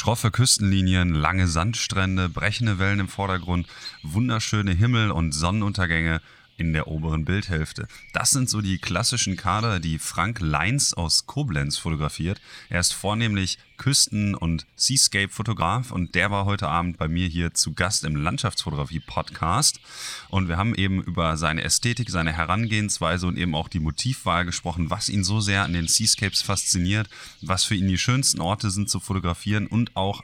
Schroffe Küstenlinien, lange Sandstrände, brechende Wellen im Vordergrund, wunderschöne Himmel und Sonnenuntergänge in der oberen Bildhälfte. Das sind so die klassischen Kader, die Frank Leins aus Koblenz fotografiert. Er ist vornehmlich Küsten- und Seascape-Fotograf und der war heute Abend bei mir hier zu Gast im Landschaftsfotografie-Podcast. Und wir haben eben über seine Ästhetik, seine Herangehensweise und eben auch die Motivwahl gesprochen, was ihn so sehr an den Seascapes fasziniert, was für ihn die schönsten Orte sind zu fotografieren und auch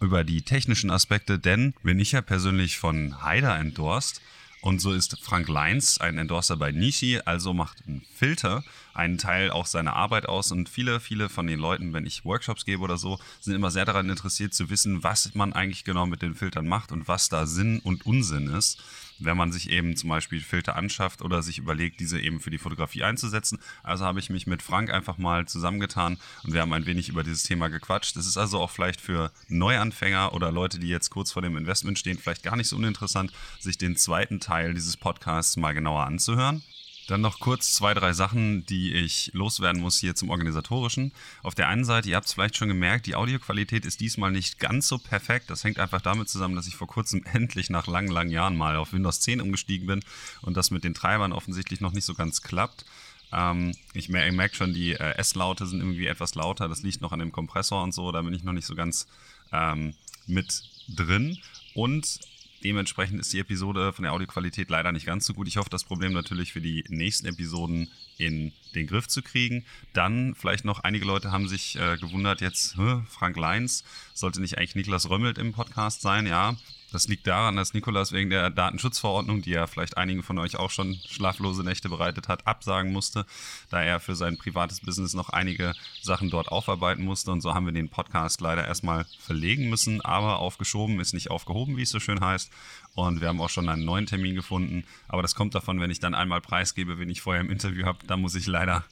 über die technischen Aspekte, denn bin ich ja persönlich von Haider endorsed und so ist Frank Leins ein Endorser bei Nishi, also macht ein Filter einen Teil auch seiner Arbeit aus. Und viele, viele von den Leuten, wenn ich Workshops gebe oder so, sind immer sehr daran interessiert zu wissen, was man eigentlich genau mit den Filtern macht und was da Sinn und Unsinn ist wenn man sich eben zum Beispiel Filter anschafft oder sich überlegt, diese eben für die Fotografie einzusetzen. Also habe ich mich mit Frank einfach mal zusammengetan und wir haben ein wenig über dieses Thema gequatscht. Das ist also auch vielleicht für Neuanfänger oder Leute, die jetzt kurz vor dem Investment stehen, vielleicht gar nicht so uninteressant, sich den zweiten Teil dieses Podcasts mal genauer anzuhören. Dann noch kurz zwei, drei Sachen, die ich loswerden muss hier zum Organisatorischen. Auf der einen Seite, ihr habt es vielleicht schon gemerkt, die Audioqualität ist diesmal nicht ganz so perfekt. Das hängt einfach damit zusammen, dass ich vor kurzem endlich nach langen, langen Jahren mal auf Windows 10 umgestiegen bin und das mit den Treibern offensichtlich noch nicht so ganz klappt. Ähm, ich merke schon, die äh, S-Laute sind irgendwie etwas lauter. Das liegt noch an dem Kompressor und so. Da bin ich noch nicht so ganz ähm, mit drin. Und Dementsprechend ist die Episode von der Audioqualität leider nicht ganz so gut. Ich hoffe, das Problem natürlich für die nächsten Episoden in den Griff zu kriegen. Dann vielleicht noch, einige Leute haben sich äh, gewundert, jetzt Frank Leins, sollte nicht eigentlich Niklas Römmelt im Podcast sein? Ja, das liegt daran, dass Nikolas wegen der Datenschutzverordnung, die ja vielleicht einigen von euch auch schon schlaflose Nächte bereitet hat, absagen musste, da er für sein privates Business noch einige Sachen dort aufarbeiten musste. Und so haben wir den Podcast leider erstmal verlegen müssen, aber aufgeschoben ist nicht aufgehoben, wie es so schön heißt. Und wir haben auch schon einen neuen Termin gefunden. Aber das kommt davon, wenn ich dann einmal preisgebe, wen ich vorher im Interview habe, dann muss ich leider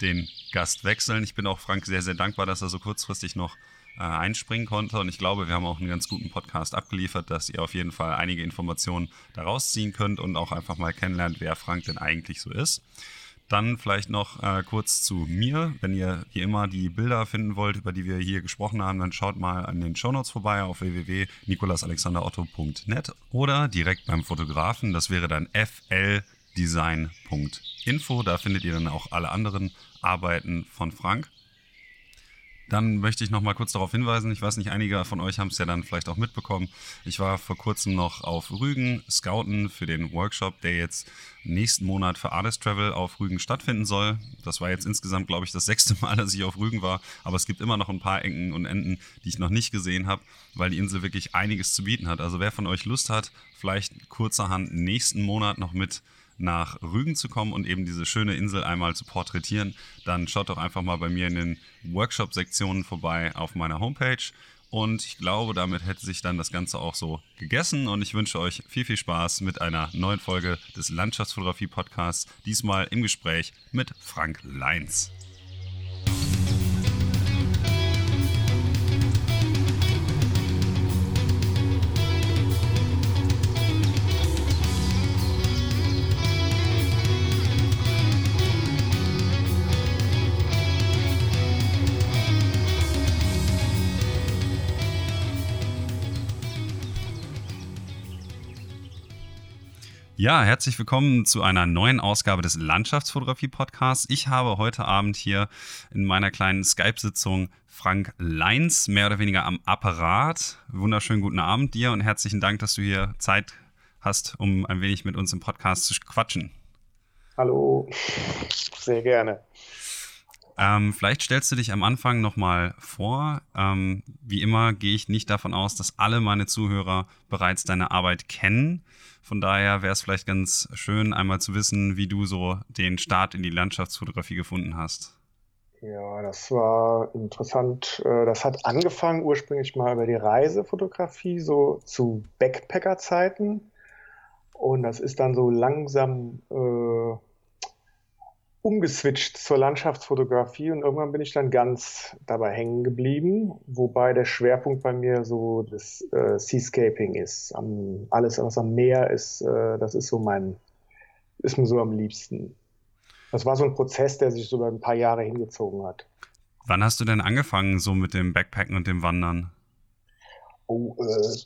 den Gast wechseln. Ich bin auch Frank sehr, sehr dankbar, dass er so kurzfristig noch äh, einspringen konnte. Und ich glaube, wir haben auch einen ganz guten Podcast abgeliefert, dass ihr auf jeden Fall einige Informationen daraus ziehen könnt und auch einfach mal kennenlernt, wer Frank denn eigentlich so ist. Dann vielleicht noch äh, kurz zu mir. Wenn ihr wie immer die Bilder finden wollt, über die wir hier gesprochen haben, dann schaut mal an den Shownotes vorbei auf www.nikolasalexanderotto.net oder direkt beim Fotografen. Das wäre dann fldesign.info. Da findet ihr dann auch alle anderen Arbeiten von Frank. Dann möchte ich noch mal kurz darauf hinweisen, ich weiß nicht, einige von euch haben es ja dann vielleicht auch mitbekommen. Ich war vor kurzem noch auf Rügen scouten für den Workshop, der jetzt nächsten Monat für Artist Travel auf Rügen stattfinden soll. Das war jetzt insgesamt, glaube ich, das sechste Mal, dass ich auf Rügen war. Aber es gibt immer noch ein paar Ecken und Enden, die ich noch nicht gesehen habe, weil die Insel wirklich einiges zu bieten hat. Also wer von euch Lust hat, vielleicht kurzerhand nächsten Monat noch mit nach Rügen zu kommen und eben diese schöne Insel einmal zu porträtieren, dann schaut doch einfach mal bei mir in den Workshop-Sektionen vorbei auf meiner Homepage. Und ich glaube, damit hätte sich dann das Ganze auch so gegessen. Und ich wünsche euch viel, viel Spaß mit einer neuen Folge des Landschaftsfotografie-Podcasts. Diesmal im Gespräch mit Frank Leins. Ja, herzlich willkommen zu einer neuen Ausgabe des Landschaftsfotografie-Podcasts. Ich habe heute Abend hier in meiner kleinen Skype-Sitzung Frank Leins, mehr oder weniger am Apparat. Wunderschönen guten Abend dir und herzlichen Dank, dass du hier Zeit hast, um ein wenig mit uns im Podcast zu quatschen. Hallo, sehr gerne. Ähm, vielleicht stellst du dich am Anfang nochmal vor. Ähm, wie immer gehe ich nicht davon aus, dass alle meine Zuhörer bereits deine Arbeit kennen. Von daher wäre es vielleicht ganz schön, einmal zu wissen, wie du so den Start in die Landschaftsfotografie gefunden hast. Ja, das war interessant. Äh, das hat angefangen ursprünglich mal über die Reisefotografie, so zu Backpacker-Zeiten. Und das ist dann so langsam äh, umgeswitcht zur Landschaftsfotografie und irgendwann bin ich dann ganz dabei hängen geblieben, wobei der Schwerpunkt bei mir so das äh, Seascaping ist. Am, alles, was am Meer ist, äh, das ist so mein, ist mir so am liebsten. Das war so ein Prozess, der sich so über ein paar Jahre hingezogen hat. Wann hast du denn angefangen so mit dem Backpacken und dem Wandern? Oh, äh,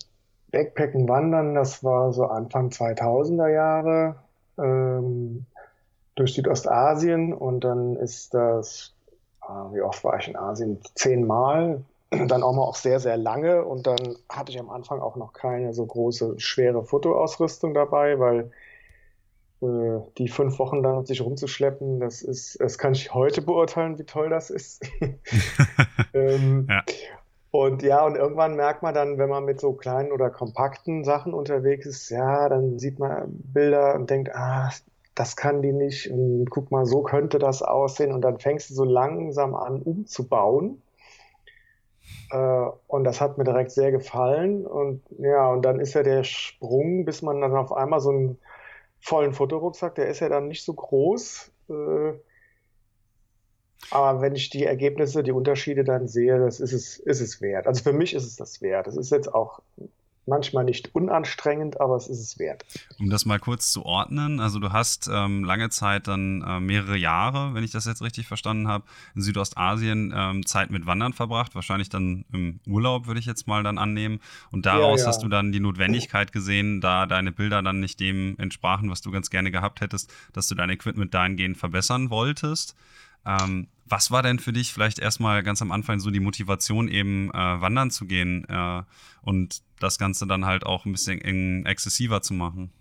Backpacken, Wandern, das war so Anfang 2000er Jahre ähm, durch Südostasien und dann ist das, äh, wie oft war ich in Asien? Zehnmal, dann auch mal auch sehr, sehr lange und dann hatte ich am Anfang auch noch keine so große, schwere Fotoausrüstung dabei, weil äh, die fünf Wochen dann sich rumzuschleppen, das ist, das kann ich heute beurteilen, wie toll das ist. ähm, ja. Und ja, und irgendwann merkt man dann, wenn man mit so kleinen oder kompakten Sachen unterwegs ist, ja, dann sieht man Bilder und denkt, ah, das kann die nicht und guck mal, so könnte das aussehen und dann fängst du so langsam an umzubauen. Äh, und das hat mir direkt sehr gefallen und ja, und dann ist ja der Sprung, bis man dann auf einmal so einen vollen Fotorucksack, der ist ja dann nicht so groß. Äh, aber wenn ich die Ergebnisse, die Unterschiede dann sehe, das ist es, ist es wert. Also für mich ist es das wert. Das ist jetzt auch manchmal nicht unanstrengend, aber es ist es wert. Um das mal kurz zu ordnen, also du hast ähm, lange Zeit dann äh, mehrere Jahre, wenn ich das jetzt richtig verstanden habe, in Südostasien ähm, Zeit mit Wandern verbracht, wahrscheinlich dann im Urlaub, würde ich jetzt mal dann annehmen. Und daraus ja, ja. hast du dann die Notwendigkeit gesehen, da deine Bilder dann nicht dem entsprachen, was du ganz gerne gehabt hättest, dass du dein Equipment dahingehend verbessern wolltest. Ähm, was war denn für dich vielleicht erstmal ganz am Anfang so die Motivation, eben äh, wandern zu gehen äh, und das Ganze dann halt auch ein bisschen exzessiver zu machen?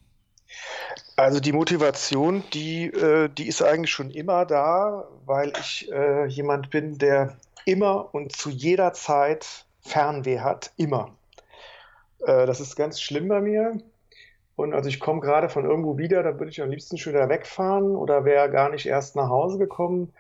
Also die Motivation, die, äh, die ist eigentlich schon immer da, weil ich äh, jemand bin, der immer und zu jeder Zeit Fernweh hat. Immer. Äh, das ist ganz schlimm bei mir. Und also ich komme gerade von irgendwo wieder, da würde ich am liebsten schon wieder wegfahren oder wäre gar nicht erst nach Hause gekommen.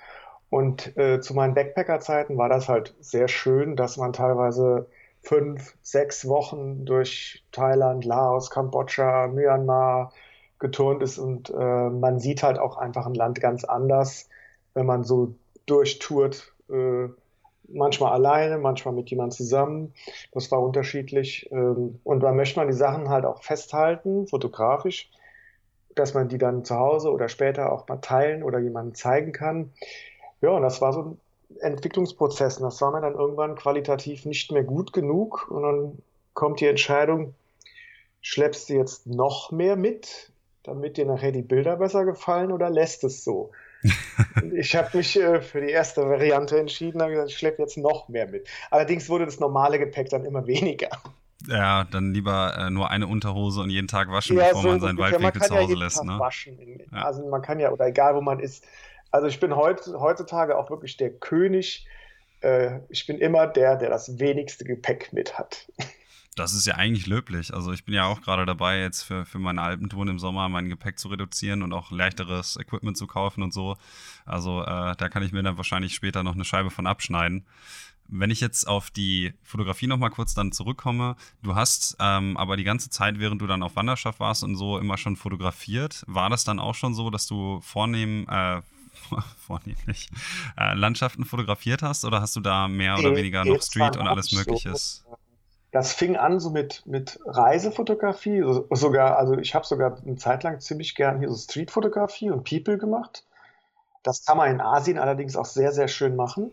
Und äh, zu meinen Backpacker-Zeiten war das halt sehr schön, dass man teilweise fünf, sechs Wochen durch Thailand, Laos, Kambodscha, Myanmar geturnt ist und äh, man sieht halt auch einfach ein Land ganz anders, wenn man so durchtourt. Äh, manchmal alleine, manchmal mit jemand zusammen. Das war unterschiedlich. Ähm, und da möchte man die Sachen halt auch festhalten, fotografisch, dass man die dann zu Hause oder später auch mal teilen oder jemandem zeigen kann. Ja, und das war so ein Entwicklungsprozess. Und das war mir dann irgendwann qualitativ nicht mehr gut genug. Und dann kommt die Entscheidung, schleppst du jetzt noch mehr mit, damit dir nachher die Bilder besser gefallen oder lässt es so? ich habe mich äh, für die erste Variante entschieden, habe gesagt, ich schleppe jetzt noch mehr mit. Allerdings wurde das normale Gepäck dann immer weniger. Ja, dann lieber äh, nur eine Unterhose und jeden Tag waschen, ja, bevor so man seinen Waldwinkel zu Hause ja lässt. Ne? Waschen. Ja. Also man kann ja, oder egal wo man ist, also ich bin heut, heutzutage auch wirklich der König. Äh, ich bin immer der, der das wenigste Gepäck mit hat. Das ist ja eigentlich löblich. Also ich bin ja auch gerade dabei, jetzt für, für meine Alpentouren im Sommer mein Gepäck zu reduzieren und auch leichteres Equipment zu kaufen und so. Also äh, da kann ich mir dann wahrscheinlich später noch eine Scheibe von abschneiden. Wenn ich jetzt auf die Fotografie noch mal kurz dann zurückkomme, du hast ähm, aber die ganze Zeit, während du dann auf Wanderschaft warst und so, immer schon fotografiert. War das dann auch schon so, dass du vornehm, äh, vornehmlich äh, Landschaften fotografiert hast oder hast du da mehr oder weniger noch Street und alles Mögliches? So. Das fing an so mit, mit Reisefotografie, sogar, also ich habe sogar eine Zeit lang ziemlich gern hier so Streetfotografie und People gemacht. Das kann man in Asien allerdings auch sehr, sehr schön machen.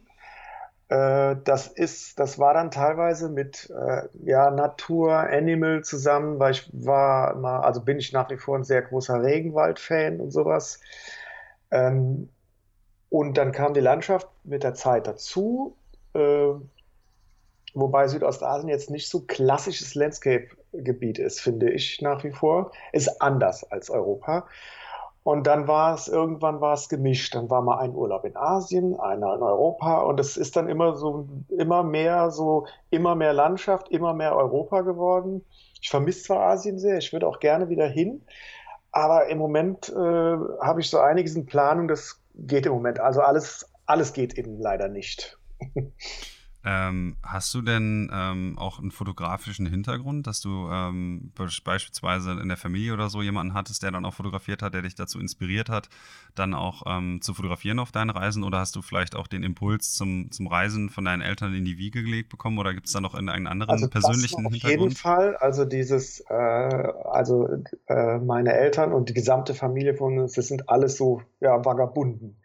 Äh, das ist, das war dann teilweise mit äh, ja, Natur, Animal zusammen, weil ich war mal, also bin ich nach wie vor ein sehr großer Regenwald-Fan und sowas. Ähm, und dann kam die Landschaft mit der Zeit dazu, äh, wobei Südostasien jetzt nicht so klassisches Landscape-Gebiet ist, finde ich nach wie vor. Ist anders als Europa. Und dann war es, irgendwann war es gemischt. Dann war mal ein Urlaub in Asien, einer in Europa. Und es ist dann immer so, immer mehr so, immer mehr Landschaft, immer mehr Europa geworden. Ich vermisse zwar Asien sehr, ich würde auch gerne wieder hin. Aber im Moment äh, habe ich so einiges in Planung, das geht im Moment. Also alles, alles geht eben leider nicht. Ähm, hast du denn ähm, auch einen fotografischen Hintergrund, dass du ähm, beispielsweise in der Familie oder so jemanden hattest, der dann auch fotografiert hat, der dich dazu inspiriert hat, dann auch ähm, zu fotografieren auf deinen Reisen? Oder hast du vielleicht auch den Impuls zum, zum Reisen von deinen Eltern in die Wiege gelegt bekommen? Oder gibt es da noch einen anderen also persönlichen auf Hintergrund? Auf jeden Fall. Also dieses, äh, also äh, meine Eltern und die gesamte Familie von uns, das sind alles so ja, Vagabunden.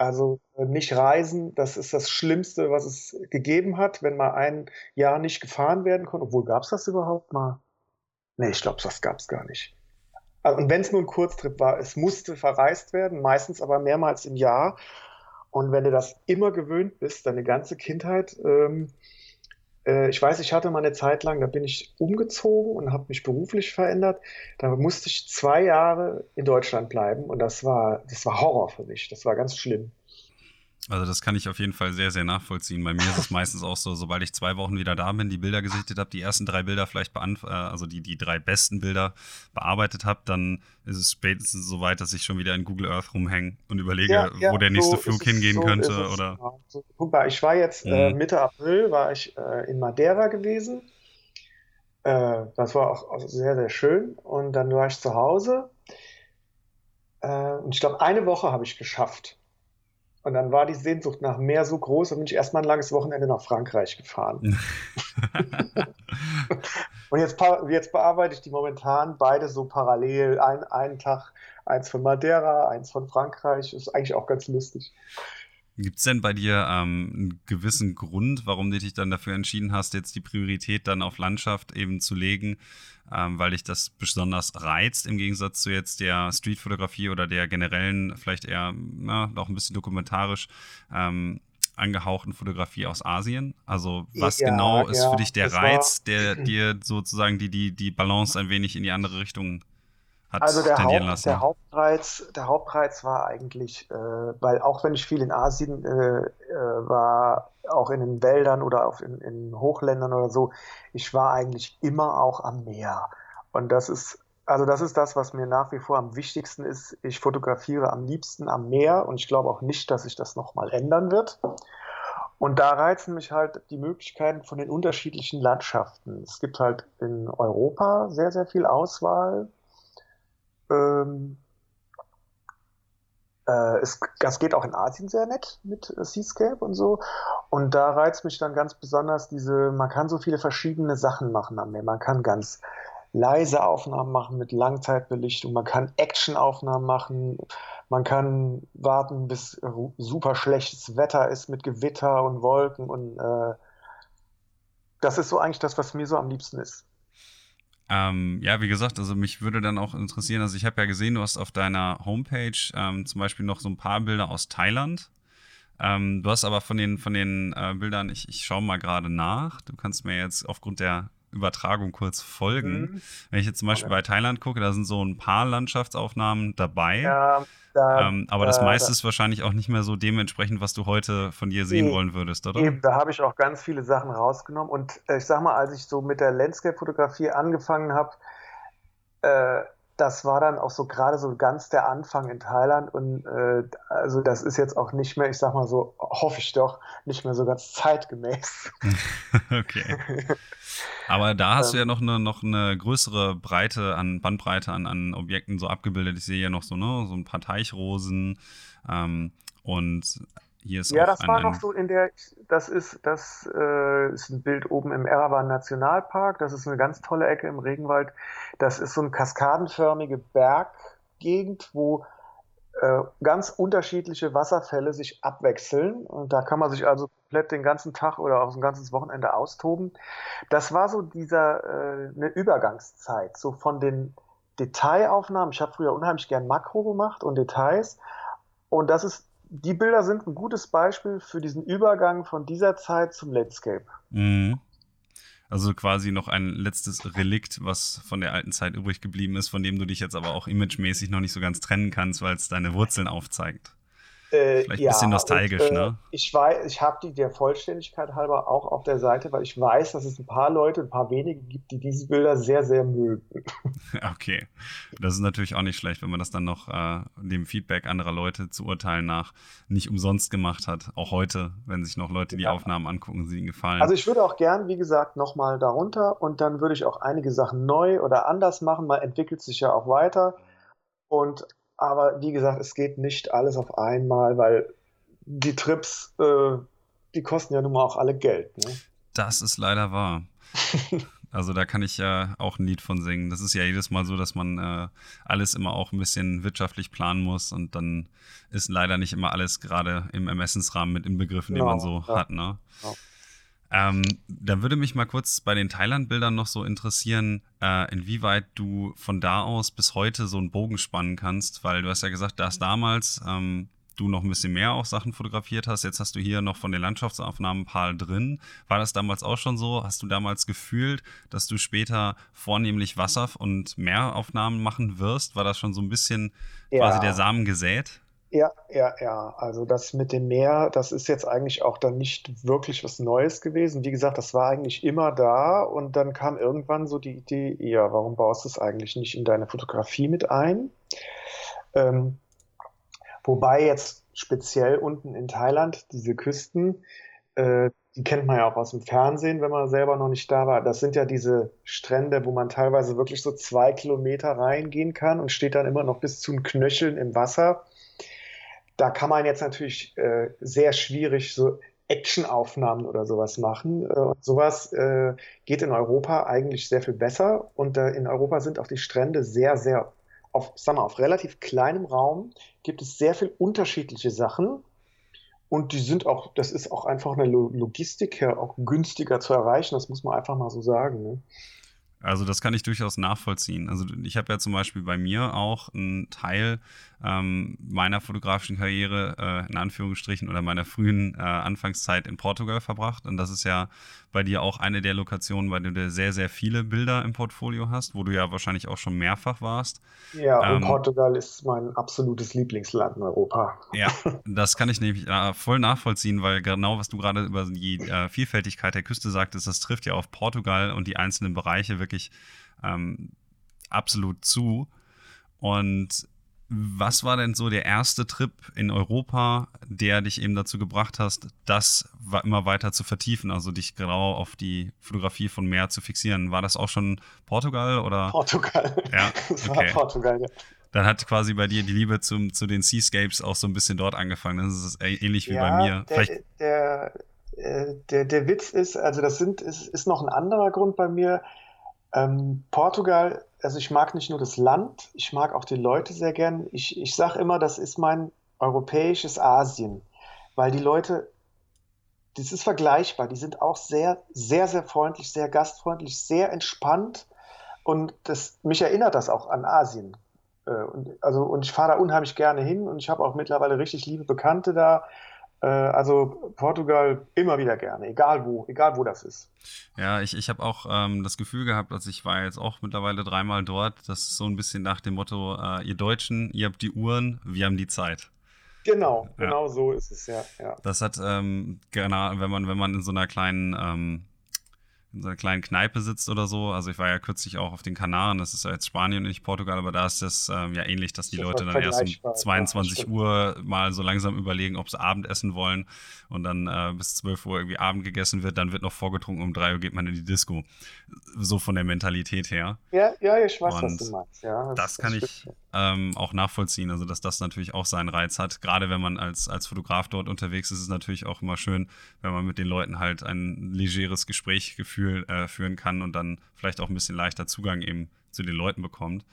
Also äh, nicht reisen, das ist das Schlimmste, was es gegeben hat, wenn mal ein Jahr nicht gefahren werden konnte. Obwohl, gab es das überhaupt mal? Nee, ich glaube, das gab es gar nicht. Also, und wenn es nur ein Kurztrip war, es musste verreist werden, meistens aber mehrmals im Jahr. Und wenn du das immer gewöhnt bist, deine ganze Kindheit, ähm, äh, ich weiß, ich hatte mal eine Zeit lang, da bin ich umgezogen und habe mich beruflich verändert. Da musste ich zwei Jahre in Deutschland bleiben und das war, das war Horror für mich. Das war ganz schlimm. Also das kann ich auf jeden Fall sehr, sehr nachvollziehen. Bei mir ist es meistens auch so, sobald ich zwei Wochen wieder da bin, die Bilder gesichtet habe, die ersten drei Bilder vielleicht beantwortet, äh, also die, die drei besten Bilder bearbeitet habe, dann ist es spätestens so weit, dass ich schon wieder in Google Earth rumhänge und überlege, ja, ja, wo der nächste so Flug hingehen so könnte. Oder so, guck mal, ich war jetzt äh, mhm. Mitte April war ich äh, in Madeira gewesen. Äh, das war auch, auch sehr, sehr schön. Und dann war ich zu Hause. Äh, und ich glaube, eine Woche habe ich geschafft. Und dann war die Sehnsucht nach mehr so groß, und bin ich erstmal ein langes Wochenende nach Frankreich gefahren. und jetzt, jetzt, bearbeite ich die momentan beide so parallel. Ein, einen Tag eins von Madeira, eins von Frankreich. Ist eigentlich auch ganz lustig. Gibt es denn bei dir ähm, einen gewissen Grund, warum du dich dann dafür entschieden hast, jetzt die Priorität dann auf Landschaft eben zu legen, ähm, weil dich das besonders reizt, im Gegensatz zu jetzt der Streetfotografie oder der generellen, vielleicht eher na, auch ein bisschen dokumentarisch ähm, angehauchten Fotografie aus Asien? Also was ja, genau ist ja, für dich der Reiz, der dir sozusagen die, die, die Balance ein wenig in die andere Richtung hat also der, Haupt, lassen. der Hauptreiz, der Hauptreiz war eigentlich, äh, weil auch wenn ich viel in Asien äh, äh, war, auch in den Wäldern oder auch in, in Hochländern oder so, ich war eigentlich immer auch am Meer. Und das ist also das ist das, was mir nach wie vor am wichtigsten ist. Ich fotografiere am liebsten am Meer und ich glaube auch nicht, dass sich das nochmal ändern wird. Und da reizen mich halt die Möglichkeiten von den unterschiedlichen Landschaften. Es gibt halt in Europa sehr, sehr viel Auswahl ähm, äh, es, das geht auch in Asien sehr nett mit äh, Seascape und so. Und da reizt mich dann ganz besonders diese, man kann so viele verschiedene Sachen machen am Meer. Man kann ganz leise Aufnahmen machen mit Langzeitbelichtung, man kann Actionaufnahmen machen, man kann warten, bis super schlechtes Wetter ist mit Gewitter und Wolken und äh, das ist so eigentlich das, was mir so am liebsten ist. Ähm, ja, wie gesagt, also mich würde dann auch interessieren, also ich habe ja gesehen, du hast auf deiner Homepage ähm, zum Beispiel noch so ein paar Bilder aus Thailand. Ähm, du hast aber von den, von den äh, Bildern, ich, ich schaue mal gerade nach, du kannst mir jetzt aufgrund der Übertragung kurz folgen. Mhm. Wenn ich jetzt zum Beispiel okay. bei Thailand gucke, da sind so ein paar Landschaftsaufnahmen dabei. Ja, da, ähm, aber das meiste da, ist wahrscheinlich auch nicht mehr so dementsprechend, was du heute von dir sehen nee, wollen würdest, oder? Eben, da habe ich auch ganz viele Sachen rausgenommen. Und äh, ich sag mal, als ich so mit der Landscape-Fotografie angefangen habe, äh, das war dann auch so gerade so ganz der Anfang in Thailand und äh, also das ist jetzt auch nicht mehr, ich sag mal so, hoffe ich doch, nicht mehr so ganz zeitgemäß. okay. Aber da hast ähm, du ja noch eine, noch eine größere Breite an Bandbreite an, an Objekten so abgebildet. Ich sehe ja noch so, ne, so ein paar Teichrosen ähm, und hier ist ja, das war noch so in der, das ist, das äh, ist ein Bild oben im Erawan Nationalpark. Das ist eine ganz tolle Ecke im Regenwald. Das ist so eine kaskadenförmige Berggegend, wo äh, ganz unterschiedliche Wasserfälle sich abwechseln. Und da kann man sich also komplett den ganzen Tag oder auch ein ganzes Wochenende austoben. Das war so dieser äh, eine Übergangszeit, so von den Detailaufnahmen. Ich habe früher unheimlich gern Makro gemacht und Details. Und das ist die Bilder sind ein gutes Beispiel für diesen Übergang von dieser Zeit zum Landscape. Mhm. Also quasi noch ein letztes Relikt, was von der alten Zeit übrig geblieben ist, von dem du dich jetzt aber auch imagemäßig noch nicht so ganz trennen kannst, weil es deine Wurzeln aufzeigt. Äh, Vielleicht ein ja, bisschen nostalgisch, und, äh, ne? Ich weiß, ich habe die der Vollständigkeit halber auch auf der Seite, weil ich weiß, dass es ein paar Leute, ein paar wenige gibt, die diese Bilder sehr, sehr mögen. Okay. Das ist natürlich auch nicht schlecht, wenn man das dann noch äh, dem Feedback anderer Leute zu urteilen nach nicht umsonst gemacht hat. Auch heute, wenn sich noch Leute die ja. Aufnahmen angucken, sie ihnen gefallen. Also ich würde auch gern, wie gesagt, nochmal darunter und dann würde ich auch einige Sachen neu oder anders machen. Man entwickelt sich ja auch weiter. Und aber wie gesagt, es geht nicht alles auf einmal, weil die Trips, äh, die kosten ja nun mal auch alle Geld. Ne? Das ist leider wahr. Also da kann ich ja auch ein Lied von singen. Das ist ja jedes Mal so, dass man äh, alles immer auch ein bisschen wirtschaftlich planen muss und dann ist leider nicht immer alles gerade im Ermessensrahmen mit Inbegriffen, genau, den man so ja. hat. Ne? Genau. Ähm, da würde mich mal kurz bei den Thailand-Bildern noch so interessieren, äh, inwieweit du von da aus bis heute so einen Bogen spannen kannst, weil du hast ja gesagt, dass damals ähm, du noch ein bisschen mehr auch Sachen fotografiert hast. Jetzt hast du hier noch von den Landschaftsaufnahmen ein paar drin. War das damals auch schon so? Hast du damals gefühlt, dass du später vornehmlich Wasser- und Meeraufnahmen machen wirst? War das schon so ein bisschen ja. quasi der Samen gesät? Ja, ja, ja. Also das mit dem Meer, das ist jetzt eigentlich auch dann nicht wirklich was Neues gewesen. Wie gesagt, das war eigentlich immer da und dann kam irgendwann so die Idee, ja, warum baust du es eigentlich nicht in deine Fotografie mit ein? Ähm, wobei jetzt speziell unten in Thailand diese Küsten, äh, die kennt man ja auch aus dem Fernsehen, wenn man selber noch nicht da war. Das sind ja diese Strände, wo man teilweise wirklich so zwei Kilometer reingehen kann und steht dann immer noch bis zu den Knöcheln im Wasser da kann man jetzt natürlich äh, sehr schwierig so Actionaufnahmen oder sowas machen. Äh, und sowas äh, geht in Europa eigentlich sehr viel besser. Und äh, in Europa sind auch die Strände sehr, sehr auf, sagen wir, auf relativ kleinem Raum gibt es sehr viel unterschiedliche Sachen. Und die sind auch, das ist auch einfach eine Logistik her auch günstiger zu erreichen. Das muss man einfach mal so sagen. Ne? Also das kann ich durchaus nachvollziehen. Also ich habe ja zum Beispiel bei mir auch einen Teil ähm, meiner fotografischen Karriere äh, in Anführungsstrichen oder meiner frühen äh, Anfangszeit in Portugal verbracht. Und das ist ja bei dir auch eine der Lokationen, bei der du sehr, sehr viele Bilder im Portfolio hast, wo du ja wahrscheinlich auch schon mehrfach warst. Ja, ähm, und Portugal ist mein absolutes Lieblingsland in Europa. Ja, das kann ich nämlich äh, voll nachvollziehen, weil genau was du gerade über die äh, Vielfältigkeit der Küste sagtest, das trifft ja auf Portugal und die einzelnen Bereiche wirklich ähm, absolut zu. Und was war denn so der erste Trip in Europa, der dich eben dazu gebracht hast, das immer weiter zu vertiefen, also dich genau auf die Fotografie von Meer zu fixieren? War das auch schon Portugal oder? Portugal. Ja, das okay. war Portugal, ja. Dann hat quasi bei dir die Liebe zum, zu den Seascapes auch so ein bisschen dort angefangen. Das ist ähnlich wie ja, bei mir. Der, der, äh, der, der, Witz ist, also das sind, ist, ist noch ein anderer Grund bei mir. Ähm, Portugal also ich mag nicht nur das Land, ich mag auch die Leute sehr gern. Ich, ich sage immer, das ist mein europäisches Asien, weil die Leute, das ist vergleichbar, die sind auch sehr, sehr, sehr freundlich, sehr gastfreundlich, sehr entspannt und das, mich erinnert das auch an Asien. Äh, und, also, und ich fahre da unheimlich gerne hin und ich habe auch mittlerweile richtig liebe Bekannte da. Äh, also Portugal immer wieder gerne, egal wo, egal wo das ist. Ja, ich, ich habe auch ähm, das Gefühl gehabt, also ich war jetzt auch mittlerweile dreimal dort, das ist so ein bisschen nach dem Motto, äh, ihr Deutschen, ihr habt die Uhren, wir haben die Zeit. Genau, ja. genau so ist es, ja. ja. Das hat, ähm, genau, wenn man, wenn man in so einer kleinen ähm, in so einer kleinen Kneipe sitzt oder so. Also ich war ja kürzlich auch auf den Kanaren, das ist ja jetzt Spanien und nicht Portugal, aber da ist das ähm, ja ähnlich, dass die das Leute dann erst um 22 ja, Uhr mal so langsam überlegen, ob sie Abend essen wollen und dann äh, bis 12 Uhr irgendwie Abend gegessen wird, dann wird noch vorgetrunken, um 3 Uhr geht man in die Disco. So von der Mentalität her. Ja, ja, ich weiß, und was du meinst. Ja, das, das kann ich ähm, auch nachvollziehen, also dass das natürlich auch seinen Reiz hat. Gerade wenn man als, als Fotograf dort unterwegs ist, ist es natürlich auch immer schön, wenn man mit den Leuten halt ein legeres Gespräch gefühl, äh, führen kann und dann vielleicht auch ein bisschen leichter Zugang eben zu den Leuten bekommt.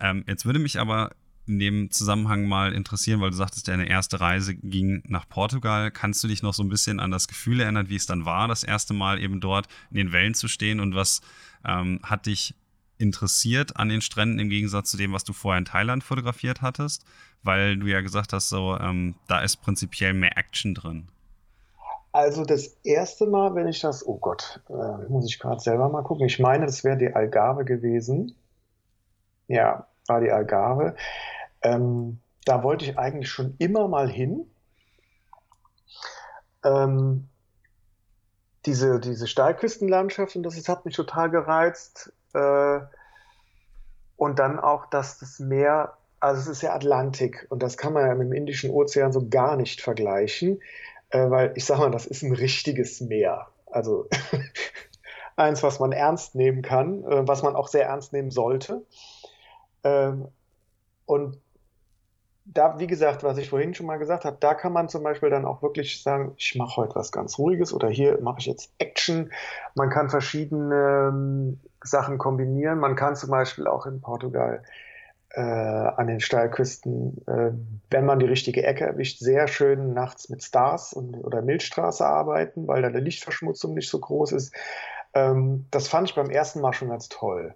Ähm, jetzt würde mich aber in dem Zusammenhang mal interessieren, weil du sagtest, deine erste Reise ging nach Portugal. Kannst du dich noch so ein bisschen an das Gefühl erinnern, wie es dann war, das erste Mal eben dort in den Wellen zu stehen und was ähm, hat dich interessiert an den Stränden im Gegensatz zu dem, was du vorher in Thailand fotografiert hattest? Weil du ja gesagt hast, so, ähm, da ist prinzipiell mehr Action drin. Also das erste Mal, wenn ich das, oh Gott, äh, muss ich gerade selber mal gucken. Ich meine, das wäre die Algarve gewesen. Ja, war die Algarve. Ähm, da wollte ich eigentlich schon immer mal hin. Ähm, diese, diese Steilküstenlandschaft, und das, das hat mich total gereizt. Äh, und dann auch, dass das Meer, also es ist ja Atlantik und das kann man ja mit dem Indischen Ozean so gar nicht vergleichen, äh, weil ich sag mal, das ist ein richtiges Meer. Also eins, was man ernst nehmen kann, äh, was man auch sehr ernst nehmen sollte. Ähm, und da, wie gesagt, was ich vorhin schon mal gesagt habe, da kann man zum Beispiel dann auch wirklich sagen, ich mache heute was ganz Ruhiges oder hier mache ich jetzt Action. Man kann verschiedene ähm, Sachen kombinieren. Man kann zum Beispiel auch in Portugal äh, an den Steilküsten, äh, wenn man die richtige Ecke erwischt, sehr schön nachts mit Stars und, oder Milchstraße arbeiten, weil da die Lichtverschmutzung nicht so groß ist. Ähm, das fand ich beim ersten Mal schon ganz toll.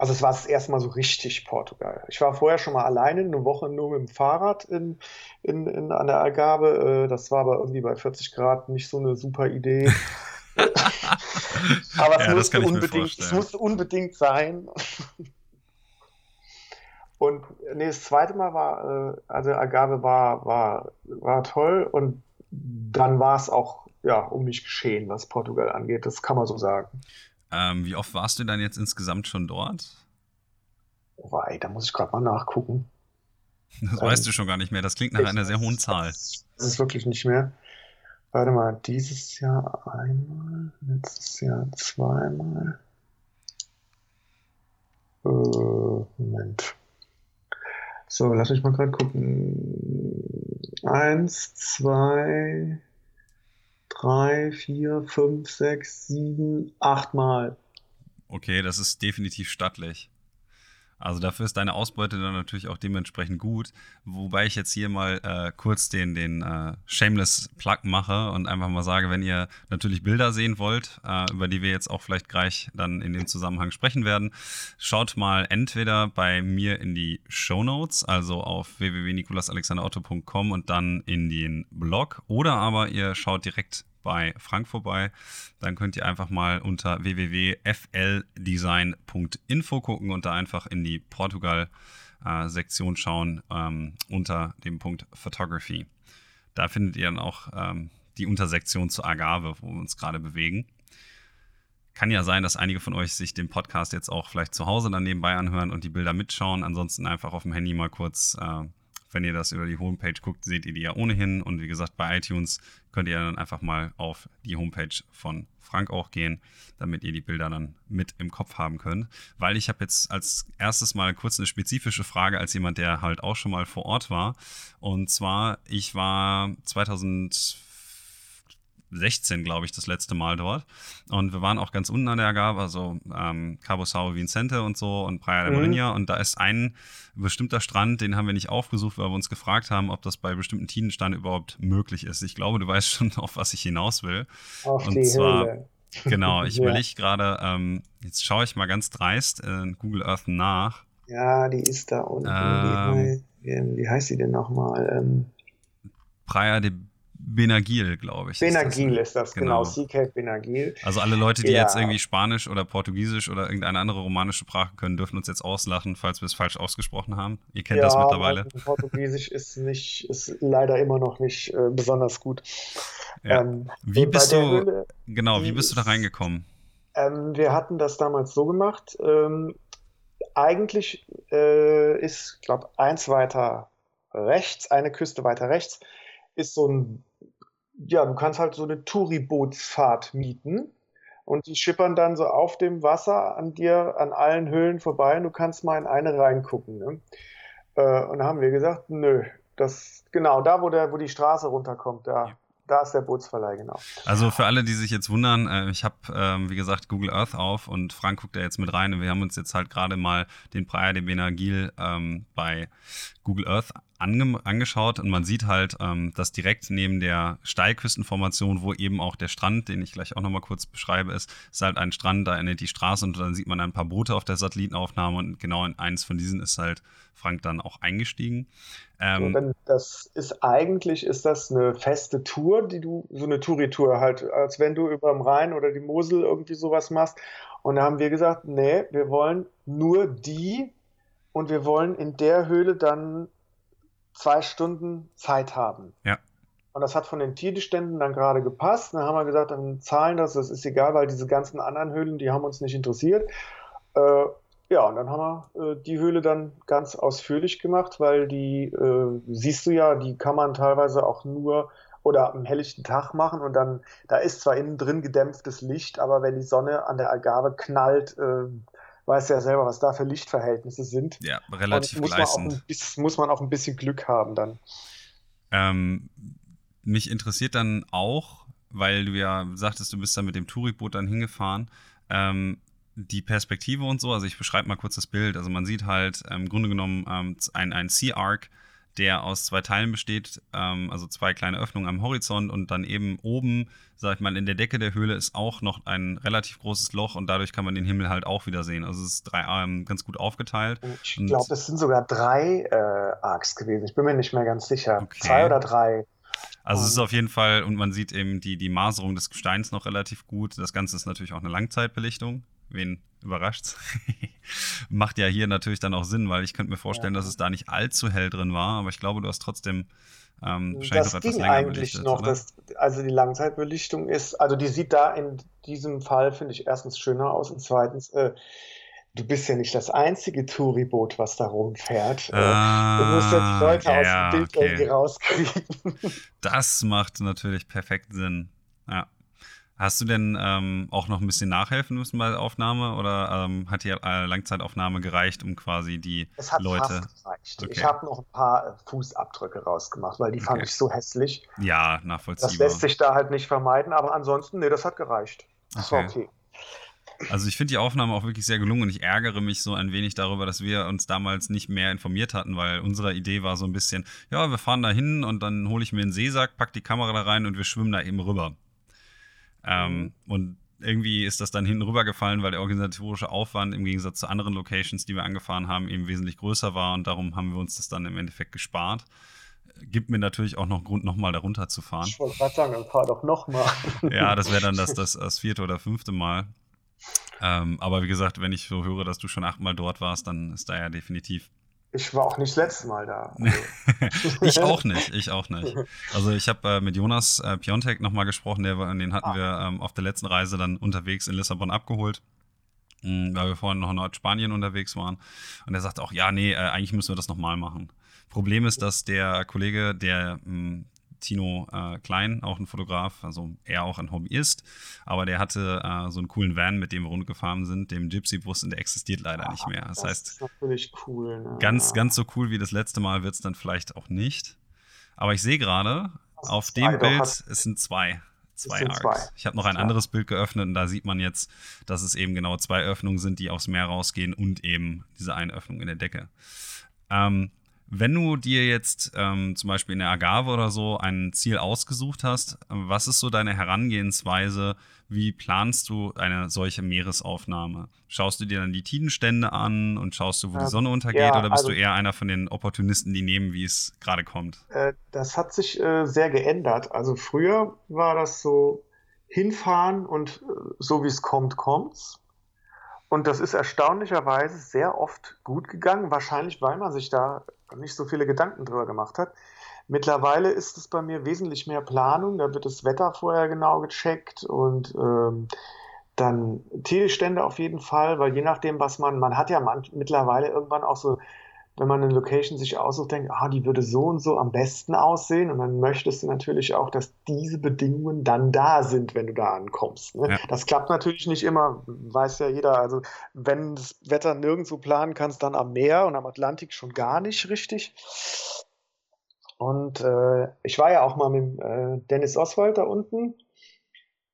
Also es war das erste Mal so richtig Portugal. Ich war vorher schon mal alleine, eine Woche nur mit dem Fahrrad in, in, in, an der Algarve. Äh, das war aber irgendwie bei 40 Grad nicht so eine super Idee. aber es, ja, musste unbedingt, es musste unbedingt sein. Und nee, das zweite Mal war, äh, also Algarve war, war, war toll und dann war es auch ja, um mich geschehen, was Portugal angeht. Das kann man so sagen. Ähm, wie oft warst du dann jetzt insgesamt schon dort? Oh, ey, da muss ich gerade mal nachgucken. Das ähm, weißt du schon gar nicht mehr. Das klingt nach einer sehr hohen Zahl. Das ist wirklich nicht mehr. Warte mal, dieses Jahr einmal, letztes Jahr zweimal. Äh, Moment. So, lass mich mal gerade gucken. Eins, zwei, drei, vier, fünf, sechs, sieben, acht Mal. Okay, das ist definitiv stattlich. Also dafür ist deine Ausbeute dann natürlich auch dementsprechend gut. Wobei ich jetzt hier mal äh, kurz den, den äh, Shameless Plug mache und einfach mal sage, wenn ihr natürlich Bilder sehen wollt, äh, über die wir jetzt auch vielleicht gleich dann in dem Zusammenhang sprechen werden, schaut mal entweder bei mir in die Show Notes, also auf www.nikolasalexanderotto.com und dann in den Blog, oder aber ihr schaut direkt bei Frank vorbei. Dann könnt ihr einfach mal unter www.fldesign.info gucken und da einfach in die Portugal-Sektion schauen ähm, unter dem Punkt Photography. Da findet ihr dann auch ähm, die Untersektion zur Agave, wo wir uns gerade bewegen. Kann ja sein, dass einige von euch sich den Podcast jetzt auch vielleicht zu Hause dann nebenbei anhören und die Bilder mitschauen. Ansonsten einfach auf dem Handy mal kurz äh, wenn ihr das über die Homepage guckt, seht ihr die ja ohnehin. Und wie gesagt, bei iTunes könnt ihr dann einfach mal auf die Homepage von Frank auch gehen, damit ihr die Bilder dann mit im Kopf haben könnt. Weil ich habe jetzt als erstes mal kurz eine spezifische Frage als jemand, der halt auch schon mal vor Ort war. Und zwar, ich war 2004 16, glaube ich, das letzte Mal dort. Und wir waren auch ganz unten an der Agave, also ähm, Cabo Sao Vicente und so und Praia de Marinha. Mhm. Und da ist ein bestimmter Strand, den haben wir nicht aufgesucht, weil wir uns gefragt haben, ob das bei bestimmten Tidenstand überhaupt möglich ist. Ich glaube, du weißt schon, auf was ich hinaus will. Auf und die zwar, Höhle. Genau, ich ja. überlege gerade, ähm, jetzt schaue ich mal ganz dreist in Google Earth nach. Ja, die ist da unten. Ähm, wie, wie, heißt sie denn nochmal? Ähm, Praia de Benagil, glaube ich. Benagil ist das, das genau. genau. Sea Cave Benagil. Also alle Leute, die ja. jetzt irgendwie Spanisch oder Portugiesisch oder irgendeine andere romanische Sprache können, dürfen uns jetzt auslachen, falls wir es falsch ausgesprochen haben. Ihr kennt ja, das mittlerweile. Portugiesisch ist nicht, ist leider immer noch nicht äh, besonders gut. Ja. Ähm, wie bist du, Höhle, genau, wie bist du da reingekommen? Ähm, wir hatten das damals so gemacht. Ähm, eigentlich äh, ist, glaube eins weiter rechts, eine Küste weiter rechts, ist so ein ja, du kannst halt so eine Touribootsfahrt mieten und die schippern dann so auf dem Wasser an dir, an allen Höhlen vorbei und du kannst mal in eine reingucken. Ne? Äh, und da haben wir gesagt, nö, das, genau, da wo, der, wo die Straße runterkommt, da, ja. Da ist der Bootsverleih, genau. Also für alle, die sich jetzt wundern, äh, ich habe, ähm, wie gesagt, Google Earth auf und Frank guckt da jetzt mit rein und wir haben uns jetzt halt gerade mal den Praia de Benagil ähm, bei Google Earth ange angeschaut und man sieht halt, ähm, dass direkt neben der Steilküstenformation, wo eben auch der Strand, den ich gleich auch nochmal kurz beschreibe, ist, ist halt ein Strand, da endet die Straße und dann sieht man ein paar Boote auf der Satellitenaufnahme und genau in eins von diesen ist halt Frank dann auch eingestiegen. Ähm, so, das ist eigentlich ist das eine feste Tour, die du, so eine Touri-Tour halt, als wenn du über dem Rhein oder die Mosel irgendwie sowas machst. Und da haben wir gesagt, nee, wir wollen nur die und wir wollen in der Höhle dann zwei Stunden Zeit haben. Ja. Und das hat von den Tierbeständen dann gerade gepasst. Dann haben wir gesagt, dann zahlen das, das ist egal, weil diese ganzen anderen Höhlen, die haben uns nicht interessiert. Äh, ja, und dann haben wir äh, die Höhle dann ganz ausführlich gemacht, weil die, äh, siehst du ja, die kann man teilweise auch nur oder am helllichten Tag machen und dann, da ist zwar innen drin gedämpftes Licht, aber wenn die Sonne an der Agave knallt, äh, weißt ja selber, was da für Lichtverhältnisse sind. Ja, relativ muss gleißend. Man auch, muss man auch ein bisschen Glück haben dann. Ähm, mich interessiert dann auch, weil du ja sagtest, du bist da mit dem Tourikboot dann hingefahren, ähm, die Perspektive und so. Also ich beschreibe mal kurz das Bild. Also man sieht halt ähm, im Grunde genommen ähm, ein, ein Sea Arc, der aus zwei Teilen besteht, ähm, also zwei kleine Öffnungen am Horizont und dann eben oben, sag ich mal, in der Decke der Höhle ist auch noch ein relativ großes Loch und dadurch kann man den Himmel halt auch wieder sehen. Also es ist drei, ähm, ganz gut aufgeteilt. Ich glaube, das sind sogar drei äh, Arcs gewesen. Ich bin mir nicht mehr ganz sicher. Okay. Zwei oder drei. Also es ist auf jeden Fall, und man sieht eben die, die Maserung des Gesteins noch relativ gut. Das Ganze ist natürlich auch eine Langzeitbelichtung. Wen überrascht's? Macht ja hier natürlich dann auch Sinn, weil ich könnte mir vorstellen, ja. dass es da nicht allzu hell drin war, aber ich glaube, du hast trotzdem ähm, wahrscheinlich das noch etwas ging länger eigentlich belichtet, noch. Das, also die Langzeitbelichtung ist, also die sieht da in diesem Fall, finde ich, erstens schöner aus und zweitens, äh, du bist ja nicht das einzige Touriboot, was da rumfährt. Ah, du musst jetzt Leute ja, aus dem Bild okay. rauskriegen. Das macht natürlich perfekt Sinn. Ja. Hast du denn ähm, auch noch ein bisschen nachhelfen müssen bei der Aufnahme oder ähm, hat die äh, Langzeitaufnahme gereicht, um quasi die es hat Leute. Fast gereicht. Okay. Ich habe noch ein paar äh, Fußabdrücke rausgemacht, weil die okay. fand ich so hässlich. Ja, nachvollziehbar. Das lässt sich da halt nicht vermeiden, aber ansonsten, nee, das hat gereicht. Das okay. war okay. Also ich finde die Aufnahme auch wirklich sehr gelungen und ich ärgere mich so ein wenig darüber, dass wir uns damals nicht mehr informiert hatten, weil unsere Idee war so ein bisschen, ja, wir fahren da hin und dann hole ich mir einen Seesack, pack die Kamera da rein und wir schwimmen da eben rüber. Ähm, mhm. Und irgendwie ist das dann hinten rübergefallen, weil der organisatorische Aufwand im Gegensatz zu anderen Locations, die wir angefahren haben, eben wesentlich größer war und darum haben wir uns das dann im Endeffekt gespart. Gibt mir natürlich auch noch Grund, nochmal darunter zu fahren. Ich wollte gerade sagen, dann fahr doch nochmal. ja, das wäre dann das, das, das vierte oder fünfte Mal. Ähm, aber wie gesagt, wenn ich so höre, dass du schon achtmal dort warst, dann ist da ja definitiv ich war auch nicht das letzte Mal da. Also. ich auch nicht, ich auch nicht. Also ich habe äh, mit Jonas äh, Piontek nochmal gesprochen, der, den hatten ah. wir ähm, auf der letzten Reise dann unterwegs in Lissabon abgeholt, hm, weil wir vorhin noch in Nordspanien unterwegs waren. Und er sagte auch, ja, nee, äh, eigentlich müssen wir das nochmal machen. Problem ist, dass der Kollege, der hm, Tino äh, Klein, auch ein Fotograf, also er auch ein Hobbyist, aber der hatte äh, so einen coolen Van, mit dem wir rundgefahren sind, dem Gypsy-Bus, und der existiert leider ah, nicht mehr. Das, das heißt, ist natürlich cool. Ne? Ganz, ganz so cool wie das letzte Mal wird es dann vielleicht auch nicht. Aber ich sehe gerade, auf dem Bild, es sind zwei. Zwei Arcs. Zwei. Ich habe noch ein anderes Bild geöffnet und da sieht man jetzt, dass es eben genau zwei Öffnungen sind, die aufs Meer rausgehen und eben diese eine Öffnung in der Decke. Ähm, wenn du dir jetzt ähm, zum Beispiel in der Agave oder so ein Ziel ausgesucht hast, was ist so deine Herangehensweise? Wie planst du eine solche Meeresaufnahme? Schaust du dir dann die Tidenstände an und schaust du, wo die Sonne untergeht, ja, oder bist also, du eher einer von den Opportunisten, die nehmen, wie es gerade kommt? Äh, das hat sich äh, sehr geändert. Also früher war das so hinfahren und äh, so wie es kommt, kommt's. Und das ist erstaunlicherweise sehr oft gut gegangen, wahrscheinlich weil man sich da nicht so viele Gedanken drüber gemacht hat. Mittlerweile ist es bei mir wesentlich mehr Planung. Da wird das Wetter vorher genau gecheckt und ähm, dann Tierstände auf jeden Fall, weil je nachdem, was man, man hat ja man, mittlerweile irgendwann auch so wenn man eine Location sich aussucht, denkt, ah, die würde so und so am besten aussehen. Und dann möchtest du natürlich auch, dass diese Bedingungen dann da sind, wenn du da ankommst. Ne? Ja. Das klappt natürlich nicht immer, weiß ja jeder. Also wenn das Wetter nirgendwo planen kannst, dann am Meer und am Atlantik schon gar nicht richtig. Und äh, ich war ja auch mal mit äh, Dennis Oswald da unten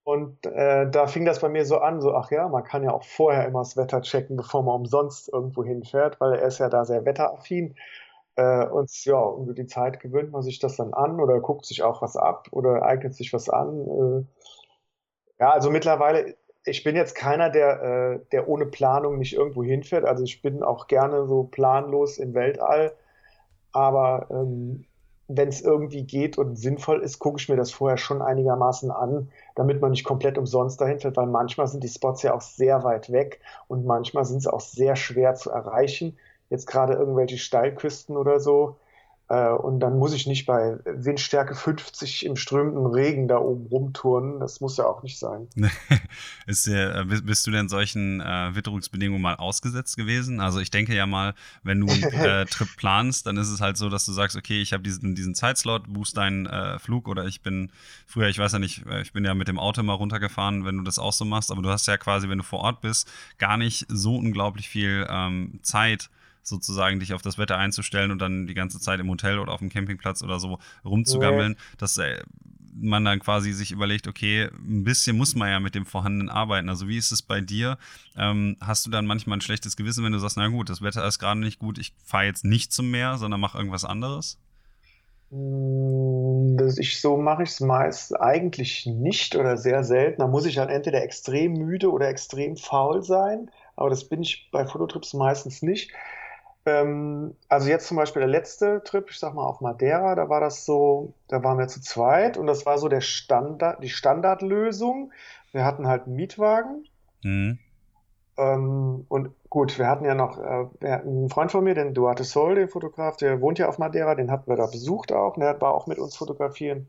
und äh, da fing das bei mir so an, so, ach ja, man kann ja auch vorher immer das Wetter checken, bevor man umsonst irgendwo hinfährt, weil er ist ja da sehr wetteraffin. Äh, und ja, über die Zeit gewöhnt man sich das dann an oder guckt sich auch was ab oder eignet sich was an. Äh, ja, also mittlerweile, ich bin jetzt keiner, der, äh, der ohne Planung nicht irgendwo hinfährt. Also ich bin auch gerne so planlos im Weltall. Aber ähm, wenn es irgendwie geht und sinnvoll ist, gucke ich mir das vorher schon einigermaßen an, damit man nicht komplett umsonst dahin fährt, weil manchmal sind die Spots ja auch sehr weit weg und manchmal sind sie auch sehr schwer zu erreichen. Jetzt gerade irgendwelche Steilküsten oder so. Äh, und dann muss ich nicht bei Windstärke 50 im strömenden Regen da oben rumturnen. Das muss ja auch nicht sein. Ist, äh, bist du denn solchen äh, Witterungsbedingungen mal ausgesetzt gewesen? Also ich denke ja mal, wenn du einen äh, Trip planst, dann ist es halt so, dass du sagst, okay, ich habe diesen, diesen Zeitslot, buchst deinen äh, Flug oder ich bin früher, ich weiß ja nicht, ich bin ja mit dem Auto mal runtergefahren, wenn du das auch so machst, aber du hast ja quasi, wenn du vor Ort bist, gar nicht so unglaublich viel ähm, Zeit, sozusagen dich auf das Wetter einzustellen und dann die ganze Zeit im Hotel oder auf dem Campingplatz oder so rumzugammeln, nee. dass äh, man dann quasi sich überlegt, okay, ein bisschen muss man ja mit dem Vorhandenen arbeiten. Also wie ist es bei dir? Ähm, hast du dann manchmal ein schlechtes Gewissen, wenn du sagst, na gut, das Wetter ist gerade nicht gut, ich fahre jetzt nicht zum Meer, sondern mache irgendwas anderes? Mm, das ich, so mache ich es meist eigentlich nicht oder sehr selten. Da muss ich dann entweder extrem müde oder extrem faul sein. Aber das bin ich bei Fototrips meistens nicht. Ähm, also jetzt zum Beispiel der letzte Trip, ich sag mal auf Madeira, da war das so, da waren wir zu zweit und das war so der Standard, die Standardlösung. Wir hatten halt einen Mietwagen. Mhm. Ähm, und gut, wir hatten ja noch äh, einen Freund von mir, den Duarte Sol, den Fotograf, der wohnt ja auf Madeira, den hatten wir da besucht auch, der war auch mit uns fotografieren.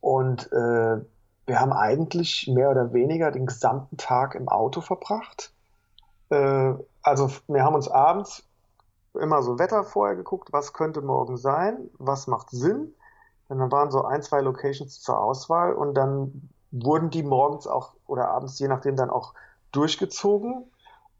Und äh, wir haben eigentlich mehr oder weniger den gesamten Tag im Auto verbracht. Äh, also wir haben uns abends immer so Wetter vorher geguckt, was könnte morgen sein, was macht Sinn. Und dann waren so ein, zwei Locations zur Auswahl und dann wurden die morgens auch oder abends, je nachdem, dann auch durchgezogen.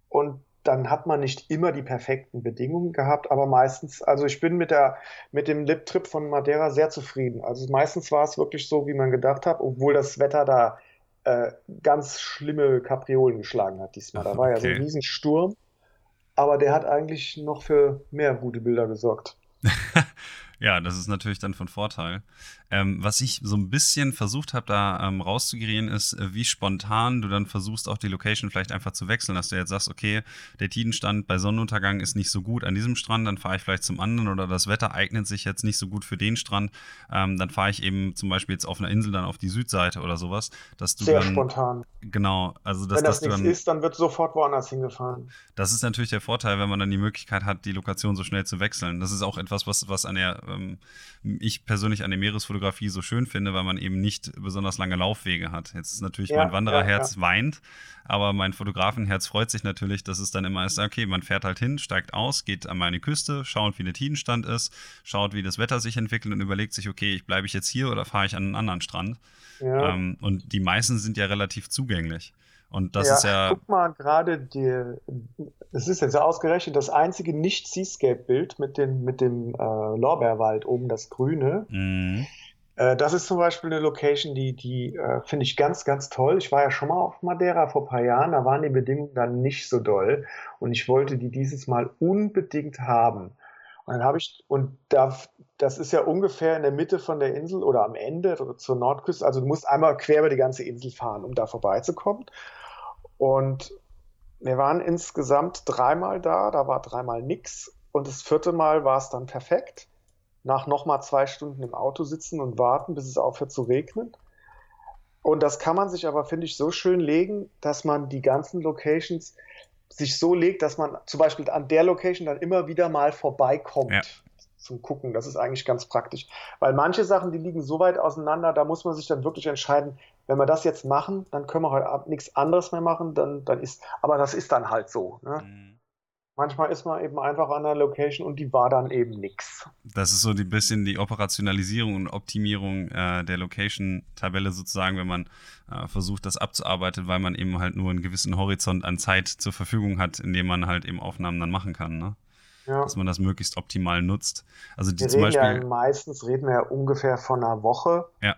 Und dann hat man nicht immer die perfekten Bedingungen gehabt, aber meistens, also ich bin mit der, mit dem Lip-Trip von Madeira sehr zufrieden. Also meistens war es wirklich so, wie man gedacht hat, obwohl das Wetter da äh, ganz schlimme Kapriolen geschlagen hat diesmal. Da war okay. ja so ein Riesensturm aber der hat eigentlich noch für mehr gute Bilder gesorgt. ja, das ist natürlich dann von Vorteil. Ähm, was ich so ein bisschen versucht habe, da ähm, rauszugerieren, ist, äh, wie spontan du dann versuchst, auch die Location vielleicht einfach zu wechseln, dass du jetzt sagst, okay, der Tidenstand bei Sonnenuntergang ist nicht so gut an diesem Strand, dann fahre ich vielleicht zum anderen oder das Wetter eignet sich jetzt nicht so gut für den Strand, ähm, dann fahre ich eben zum Beispiel jetzt auf einer Insel dann auf die Südseite oder sowas, dass du Sehr dann, spontan. Genau, also dass, wenn das dass nichts ist, dann wird sofort woanders hingefahren. Das ist natürlich der Vorteil, wenn man dann die Möglichkeit hat, die Lokation so schnell zu wechseln. Das ist auch etwas, was, was an der, ähm, ich persönlich an der Meeresfotografie so schön finde weil man eben nicht besonders lange Laufwege hat. Jetzt ist natürlich ja, mein Wandererherz ja, ja. weint, aber mein Fotografenherz freut sich natürlich, dass es dann immer ist, okay, man fährt halt hin, steigt aus, geht an meine Küste, schaut, wie der Tidenstand ist, schaut, wie das Wetter sich entwickelt und überlegt sich, okay, ich bleibe ich jetzt hier oder fahre ich an einen anderen Strand? Ähm, und die meisten sind ja relativ zugänglich. Und das ja, ist ja. Guck mal, gerade die, es ist jetzt ausgerechnet das einzige Nicht-Seascape-Bild mit dem, mit dem äh, Lorbeerwald oben, das Grüne. Mhm. Äh, das ist zum Beispiel eine Location, die, die äh, finde ich ganz, ganz toll. Ich war ja schon mal auf Madeira vor ein paar Jahren, da waren die Bedingungen dann nicht so doll und ich wollte die dieses Mal unbedingt haben. Und dann habe ich, und da, das ist ja ungefähr in der Mitte von der Insel oder am Ende zur Nordküste. Also du musst einmal quer über die ganze Insel fahren, um da vorbeizukommen. Und wir waren insgesamt dreimal da, da war dreimal nix. Und das vierte Mal war es dann perfekt nach nochmal zwei Stunden im Auto sitzen und warten, bis es aufhört zu regnen. Und das kann man sich aber, finde ich, so schön legen, dass man die ganzen Locations sich so legt, dass man zum Beispiel an der Location dann immer wieder mal vorbeikommt ja. zum Gucken. Das ist eigentlich ganz praktisch. Weil manche Sachen, die liegen so weit auseinander, da muss man sich dann wirklich entscheiden, wenn wir das jetzt machen, dann können wir heute Abend nichts anderes mehr machen, dann, dann ist, aber das ist dann halt so. Ne? Mhm. Manchmal ist man eben einfach an der Location und die war dann eben nix. Das ist so ein bisschen die Operationalisierung und Optimierung äh, der Location-Tabelle sozusagen, wenn man äh, versucht, das abzuarbeiten, weil man eben halt nur einen gewissen Horizont an Zeit zur Verfügung hat, in dem man halt eben Aufnahmen dann machen kann. Ne? Ja. Dass man das möglichst optimal nutzt. Also die wir zum Beispiel. Ja meistens reden wir ja ungefähr von einer Woche. Ja.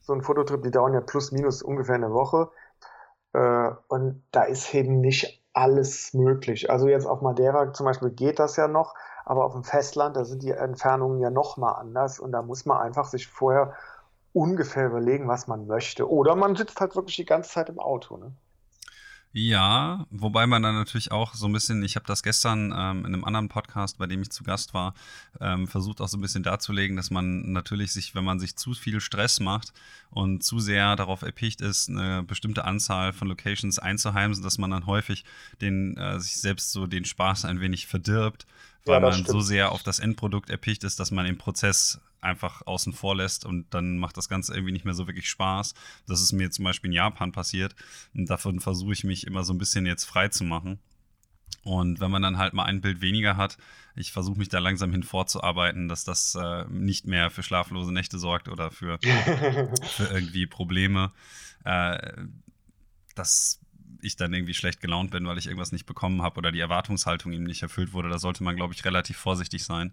So ein Fototrip, die dauern ja plus minus ungefähr eine Woche. Äh, und da ist eben nicht alles möglich. Also jetzt auf Madeira zum Beispiel geht das ja noch, aber auf dem Festland, da sind die Entfernungen ja noch mal anders und da muss man einfach sich vorher ungefähr überlegen, was man möchte. Oder man sitzt halt wirklich die ganze Zeit im Auto. Ne? Ja, wobei man dann natürlich auch so ein bisschen, ich habe das gestern ähm, in einem anderen Podcast, bei dem ich zu Gast war, ähm, versucht auch so ein bisschen darzulegen, dass man natürlich sich, wenn man sich zu viel Stress macht und zu sehr darauf erpicht ist, eine bestimmte Anzahl von Locations einzuheimsen, dass man dann häufig den, äh, sich selbst so den Spaß ein wenig verdirbt, weil ja, man stimmt. so sehr auf das Endprodukt erpicht ist, dass man den Prozess einfach außen vor lässt und dann macht das Ganze irgendwie nicht mehr so wirklich Spaß. Das ist mir zum Beispiel in Japan passiert und davon versuche ich mich immer so ein bisschen jetzt frei zu machen. Und wenn man dann halt mal ein Bild weniger hat, ich versuche mich da langsam hin vorzuarbeiten, dass das äh, nicht mehr für schlaflose Nächte sorgt oder für, für irgendwie Probleme, äh, dass ich dann irgendwie schlecht gelaunt bin, weil ich irgendwas nicht bekommen habe oder die Erwartungshaltung ihm nicht erfüllt wurde. Da sollte man, glaube ich, relativ vorsichtig sein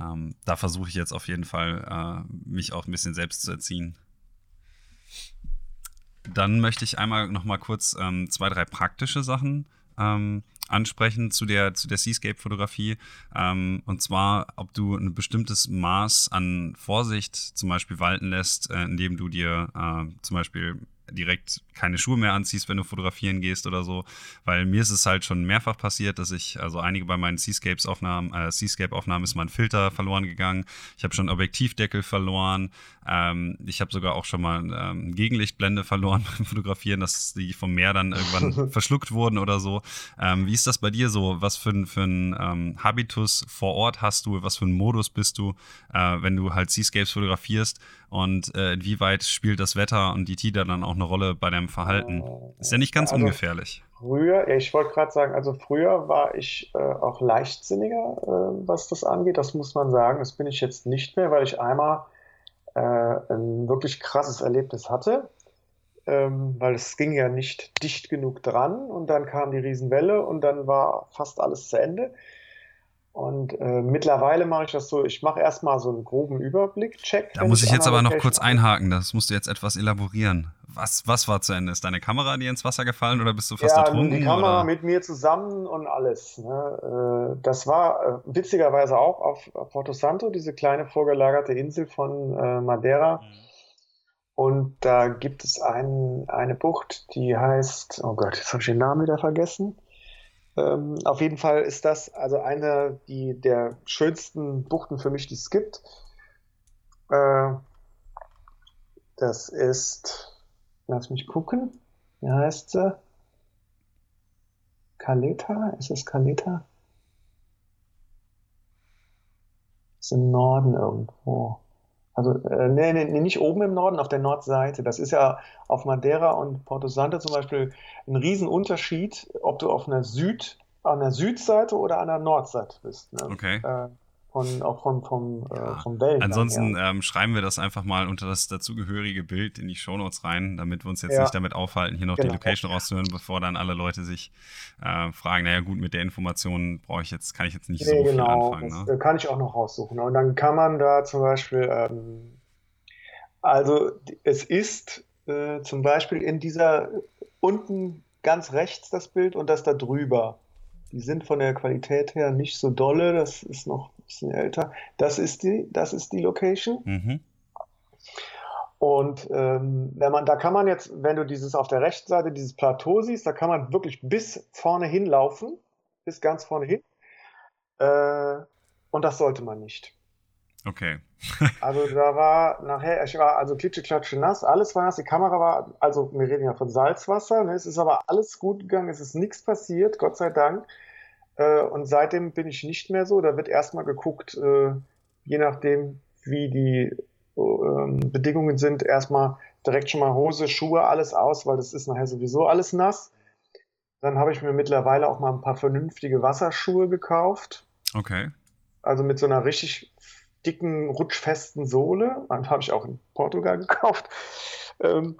ähm, da versuche ich jetzt auf jeden Fall, äh, mich auch ein bisschen selbst zu erziehen. Dann möchte ich einmal noch mal kurz ähm, zwei, drei praktische Sachen ähm, ansprechen zu der, zu der Seascape-Fotografie. Ähm, und zwar, ob du ein bestimmtes Maß an Vorsicht zum Beispiel walten lässt, äh, indem du dir äh, zum Beispiel direkt keine Schuhe mehr anziehst, wenn du fotografieren gehst oder so. Weil mir ist es halt schon mehrfach passiert, dass ich, also einige bei meinen Seascapes-Aufnahmen, äh, Seascape-Aufnahmen ist mein Filter verloren gegangen. Ich habe schon Objektivdeckel verloren. Ähm, ich habe sogar auch schon mal ähm, Gegenlichtblende verloren beim Fotografieren, dass die vom Meer dann irgendwann verschluckt wurden oder so. Ähm, wie ist das bei dir so? Was für, für ein ähm, Habitus vor Ort hast du? Was für ein Modus bist du, äh, wenn du halt Seascapes fotografierst? Und äh, inwieweit spielt das Wetter und die Tide dann auch eine Rolle bei deinem Verhalten? Ist ja nicht ganz also ungefährlich. Früher, ich wollte gerade sagen, also früher war ich äh, auch leichtsinniger, äh, was das angeht. Das muss man sagen. Das bin ich jetzt nicht mehr, weil ich einmal äh, ein wirklich krasses Erlebnis hatte. Ähm, weil es ging ja nicht dicht genug dran und dann kam die Riesenwelle und dann war fast alles zu Ende. Und äh, mittlerweile mache ich das so, ich mache erstmal so einen groben Überblick-Check. Da muss ich jetzt aber noch kurz einhaken, das musst du jetzt etwas elaborieren. Was, was war zu Ende? Ist deine Kamera dir ins Wasser gefallen oder bist du fast ja, ertrunken? die Kamera oder? mit mir zusammen und alles. Ne? Äh, das war äh, witzigerweise auch auf Porto Santo, diese kleine vorgelagerte Insel von äh, Madeira. Mhm. Und da gibt es ein, eine Bucht, die heißt, oh Gott, jetzt habe ich den Namen wieder vergessen. Ähm, auf jeden Fall ist das also eine die, der schönsten Buchten für mich, die es gibt. Äh, das ist, lass mich gucken, wie heißt sie? Caleta? Ist es Caleta? Ist im Norden irgendwo. Also, äh, nee, nee, nicht oben im Norden, auf der Nordseite. Das ist ja auf Madeira und Porto Santo zum Beispiel ein Riesenunterschied, ob du auf einer Süd, an der Südseite oder an der Nordseite bist. Ne? Okay. Äh, von, auch vom, vom, äh, ja. äh, vom Wellen. Ansonsten ähm, schreiben wir das einfach mal unter das dazugehörige Bild in die Shownotes rein, damit wir uns jetzt ja. nicht damit aufhalten, hier noch genau. die Location rauszuhören, bevor dann alle Leute sich äh, fragen, naja gut, mit der Information brauche ich jetzt, kann ich jetzt nicht nee, so viel genau. anfangen. Das ne? kann ich auch noch raussuchen. Und dann kann man da zum Beispiel, ähm, also es ist äh, zum Beispiel in dieser unten ganz rechts das Bild und das da drüber. Die sind von der Qualität her nicht so dolle, das ist noch ein bisschen älter. Das ist die, das ist die Location. Mhm. Und ähm, wenn man, da kann man jetzt, wenn du dieses auf der rechten Seite dieses Plateau siehst, da kann man wirklich bis vorne hinlaufen, bis ganz vorne hin. Äh, und das sollte man nicht. Okay. also da war nachher, ich war also klitsche, klatsche, nass, alles war nass, die Kamera war, also wir reden ja von Salzwasser, ne? es ist aber alles gut gegangen, es ist nichts passiert, Gott sei Dank. Äh, und seitdem bin ich nicht mehr so, da wird erstmal geguckt, äh, je nachdem, wie die äh, Bedingungen sind, erstmal direkt schon mal Hose, Schuhe, alles aus, weil das ist nachher sowieso alles nass. Dann habe ich mir mittlerweile auch mal ein paar vernünftige Wasserschuhe gekauft. Okay. Also mit so einer richtig dicken, rutschfesten Sohle. Habe ich auch in Portugal gekauft. Ähm,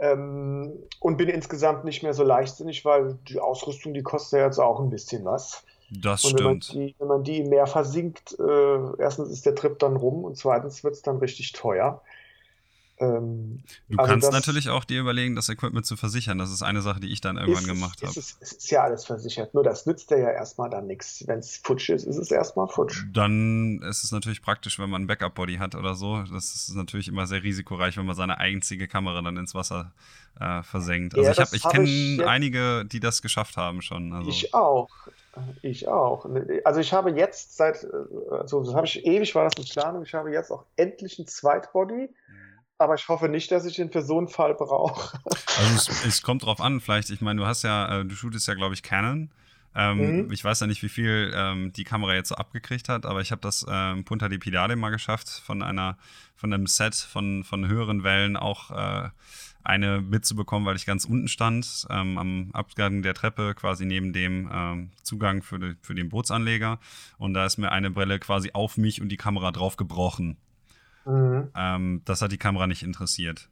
ähm, und bin insgesamt nicht mehr so leichtsinnig, weil die Ausrüstung, die kostet ja jetzt auch ein bisschen was. Das und wenn stimmt. Man die, wenn man die im Meer versinkt, äh, erstens ist der Trip dann rum und zweitens wird es dann richtig teuer. Ähm, du also kannst das, natürlich auch dir überlegen, das Equipment zu versichern. Das ist eine Sache, die ich dann irgendwann gemacht habe. Es, es ist ja alles versichert, nur das nützt dir ja erstmal dann nichts. Wenn es futsch ist, ist es erstmal futsch. Dann ist es natürlich praktisch, wenn man ein Backup-Body hat oder so. Das ist natürlich immer sehr risikoreich, wenn man seine einzige Kamera dann ins Wasser äh, versenkt. Also ja, ich, ich kenne einige, die das geschafft haben schon. Also. Ich auch. Ich auch. Also ich habe jetzt seit, also das habe ich ewig war das in Planung, ich habe jetzt auch endlich ein Zweitbody. Mhm aber ich hoffe nicht, dass ich den für so einen Fall brauche. Also es, es, kommt drauf an, vielleicht, ich meine, du hast ja, äh, du shootest ja, glaube ich, Canon. Ähm, mhm. Ich weiß ja nicht, wie viel ähm, die Kamera jetzt so abgekriegt hat, aber ich habe das ähm, Punta di Pidade mal geschafft, von einer, von einem Set von, von höheren Wellen auch äh, eine mitzubekommen, weil ich ganz unten stand, ähm, am Abgang der Treppe, quasi neben dem ähm, Zugang für, die, für den Bootsanleger. Und da ist mir eine Brille quasi auf mich und die Kamera drauf gebrochen. Mhm. Ähm, das hat die Kamera nicht interessiert.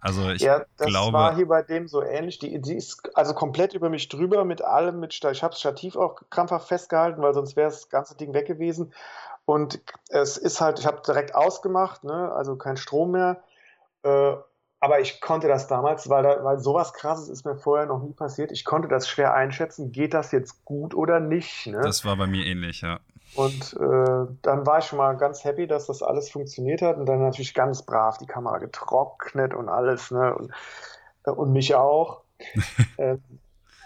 Also ich ja, das glaube, war hier bei dem so ähnlich. Die, die ist also komplett über mich drüber mit allem. Mit, ich habe das Stativ auch krampfhaft festgehalten, weil sonst wäre das ganze Ding weg gewesen. Und es ist halt, ich habe direkt ausgemacht, ne? also kein Strom mehr. Äh, aber ich konnte das damals, weil, da, weil sowas krasses ist mir vorher noch nie passiert. Ich konnte das schwer einschätzen, geht das jetzt gut oder nicht. Ne? Das war bei mir ähnlich, ja. Und äh, dann war ich schon mal ganz happy, dass das alles funktioniert hat. Und dann natürlich ganz brav die Kamera getrocknet und alles. Ne? Und, äh, und mich auch. äh,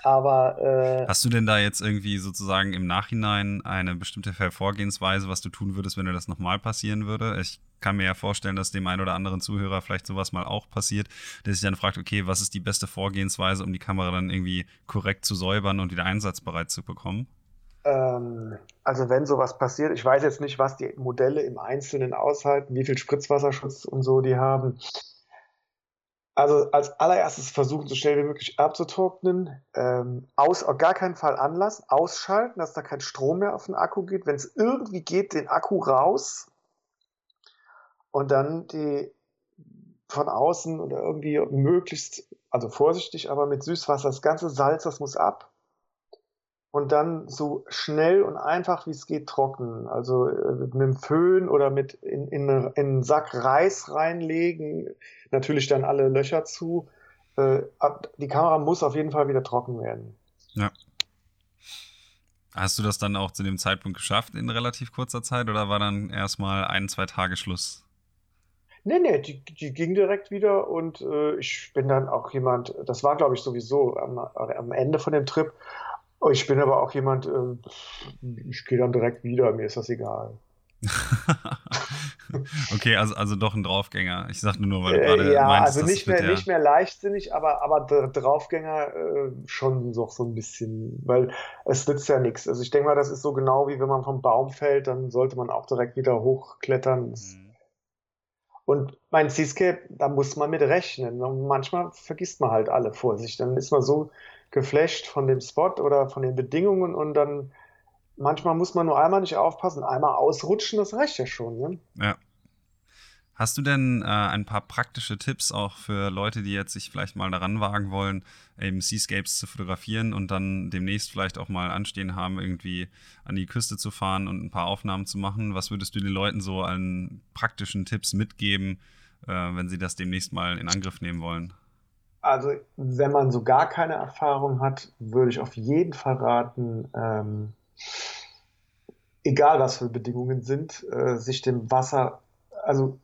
aber. Äh, Hast du denn da jetzt irgendwie sozusagen im Nachhinein eine bestimmte Vorgehensweise, was du tun würdest, wenn dir das nochmal passieren würde? Ich kann mir ja vorstellen, dass dem einen oder anderen Zuhörer vielleicht sowas mal auch passiert, der sich dann fragt, okay, was ist die beste Vorgehensweise, um die Kamera dann irgendwie korrekt zu säubern und wieder einsatzbereit zu bekommen? Ähm, also wenn sowas passiert, ich weiß jetzt nicht, was die Modelle im Einzelnen aushalten, wie viel Spritzwasserschutz und so die haben. Also als allererstes versuchen, so schnell wie möglich abzutrocknen, ähm, aus, auf gar keinen Fall anlassen, ausschalten, dass da kein Strom mehr auf den Akku geht. Wenn es irgendwie geht, den Akku raus und dann die von außen oder irgendwie möglichst, also vorsichtig, aber mit Süßwasser, das ganze Salz, das muss ab und dann so schnell und einfach wie es geht trocknen. Also äh, mit einem Föhn oder mit in, in, in einen Sack Reis reinlegen, natürlich dann alle Löcher zu. Äh, die Kamera muss auf jeden Fall wieder trocken werden. Ja. Hast du das dann auch zu dem Zeitpunkt geschafft in relativ kurzer Zeit oder war dann erstmal ein, zwei Tage Schluss? Nee, nee, die, die ging direkt wieder und äh, ich bin dann auch jemand, das war glaube ich sowieso am, am Ende von dem Trip, ich bin aber auch jemand, äh, ich gehe dann direkt wieder, mir ist das egal. okay, also, also doch ein Draufgänger. Ich sagte nur, weil du gerade äh, ja, meinst, also nicht mehr, nicht mehr leichtsinnig, aber, aber Draufgänger äh, schon so, so ein bisschen, weil es nützt ja nichts. Also ich denke mal, das ist so genau wie wenn man vom Baum fällt, dann sollte man auch direkt wieder hochklettern. Mhm. Und mein Seascape, da muss man mit rechnen. Und manchmal vergisst man halt alle vor sich. Dann ist man so geflasht von dem Spot oder von den Bedingungen und dann manchmal muss man nur einmal nicht aufpassen, einmal ausrutschen, das reicht ja schon. Ne? Ja. Hast du denn äh, ein paar praktische Tipps auch für Leute, die jetzt sich vielleicht mal daran wagen wollen, eben Seascapes zu fotografieren und dann demnächst vielleicht auch mal anstehen haben, irgendwie an die Küste zu fahren und ein paar Aufnahmen zu machen? Was würdest du den Leuten so an praktischen Tipps mitgeben, äh, wenn sie das demnächst mal in Angriff nehmen wollen? Also, wenn man so gar keine Erfahrung hat, würde ich auf jeden Fall raten, ähm, egal was für Bedingungen sind, äh, sich dem Wasser, also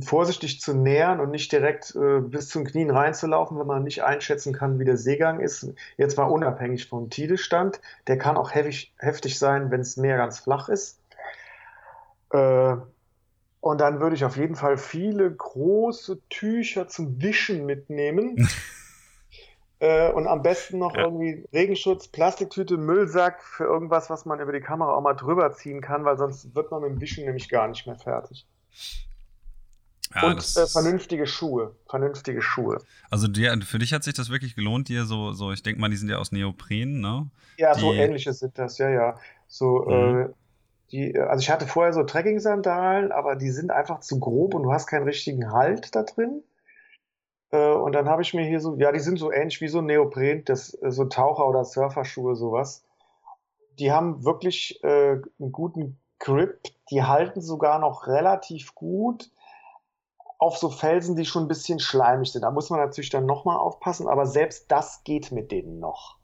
vorsichtig zu nähern und nicht direkt äh, bis zum Knien reinzulaufen, wenn man nicht einschätzen kann, wie der Seegang ist. Jetzt mal unabhängig vom Tidestand. Der kann auch heftig, heftig sein, wenn es Meer ganz flach ist. Äh, und dann würde ich auf jeden Fall viele große Tücher zum Wischen mitnehmen. äh, und am besten noch ja. irgendwie Regenschutz, Plastiktüte, Müllsack für irgendwas, was man über die Kamera auch mal drüber ziehen kann, weil sonst wird man mit dem Wischen nämlich gar nicht mehr fertig. Ja, und äh, vernünftige Schuhe. Vernünftige Schuhe. Also dir, für dich hat sich das wirklich gelohnt, dir so, so ich denke mal, die sind ja aus Neopren, ne? Ja, die... so ähnliche sind das, ja, ja. So, mhm. äh, die, also ich hatte vorher so Trekking-Sandalen, aber die sind einfach zu grob und du hast keinen richtigen Halt da drin. Äh, und dann habe ich mir hier so, ja, die sind so ähnlich wie so Neopren, das, so Taucher- oder Surferschuhe, sowas. Die haben wirklich äh, einen guten Grip, die halten sogar noch relativ gut, auf so Felsen, die schon ein bisschen schleimig sind. Da muss man natürlich dann nochmal aufpassen, aber selbst das geht mit denen noch.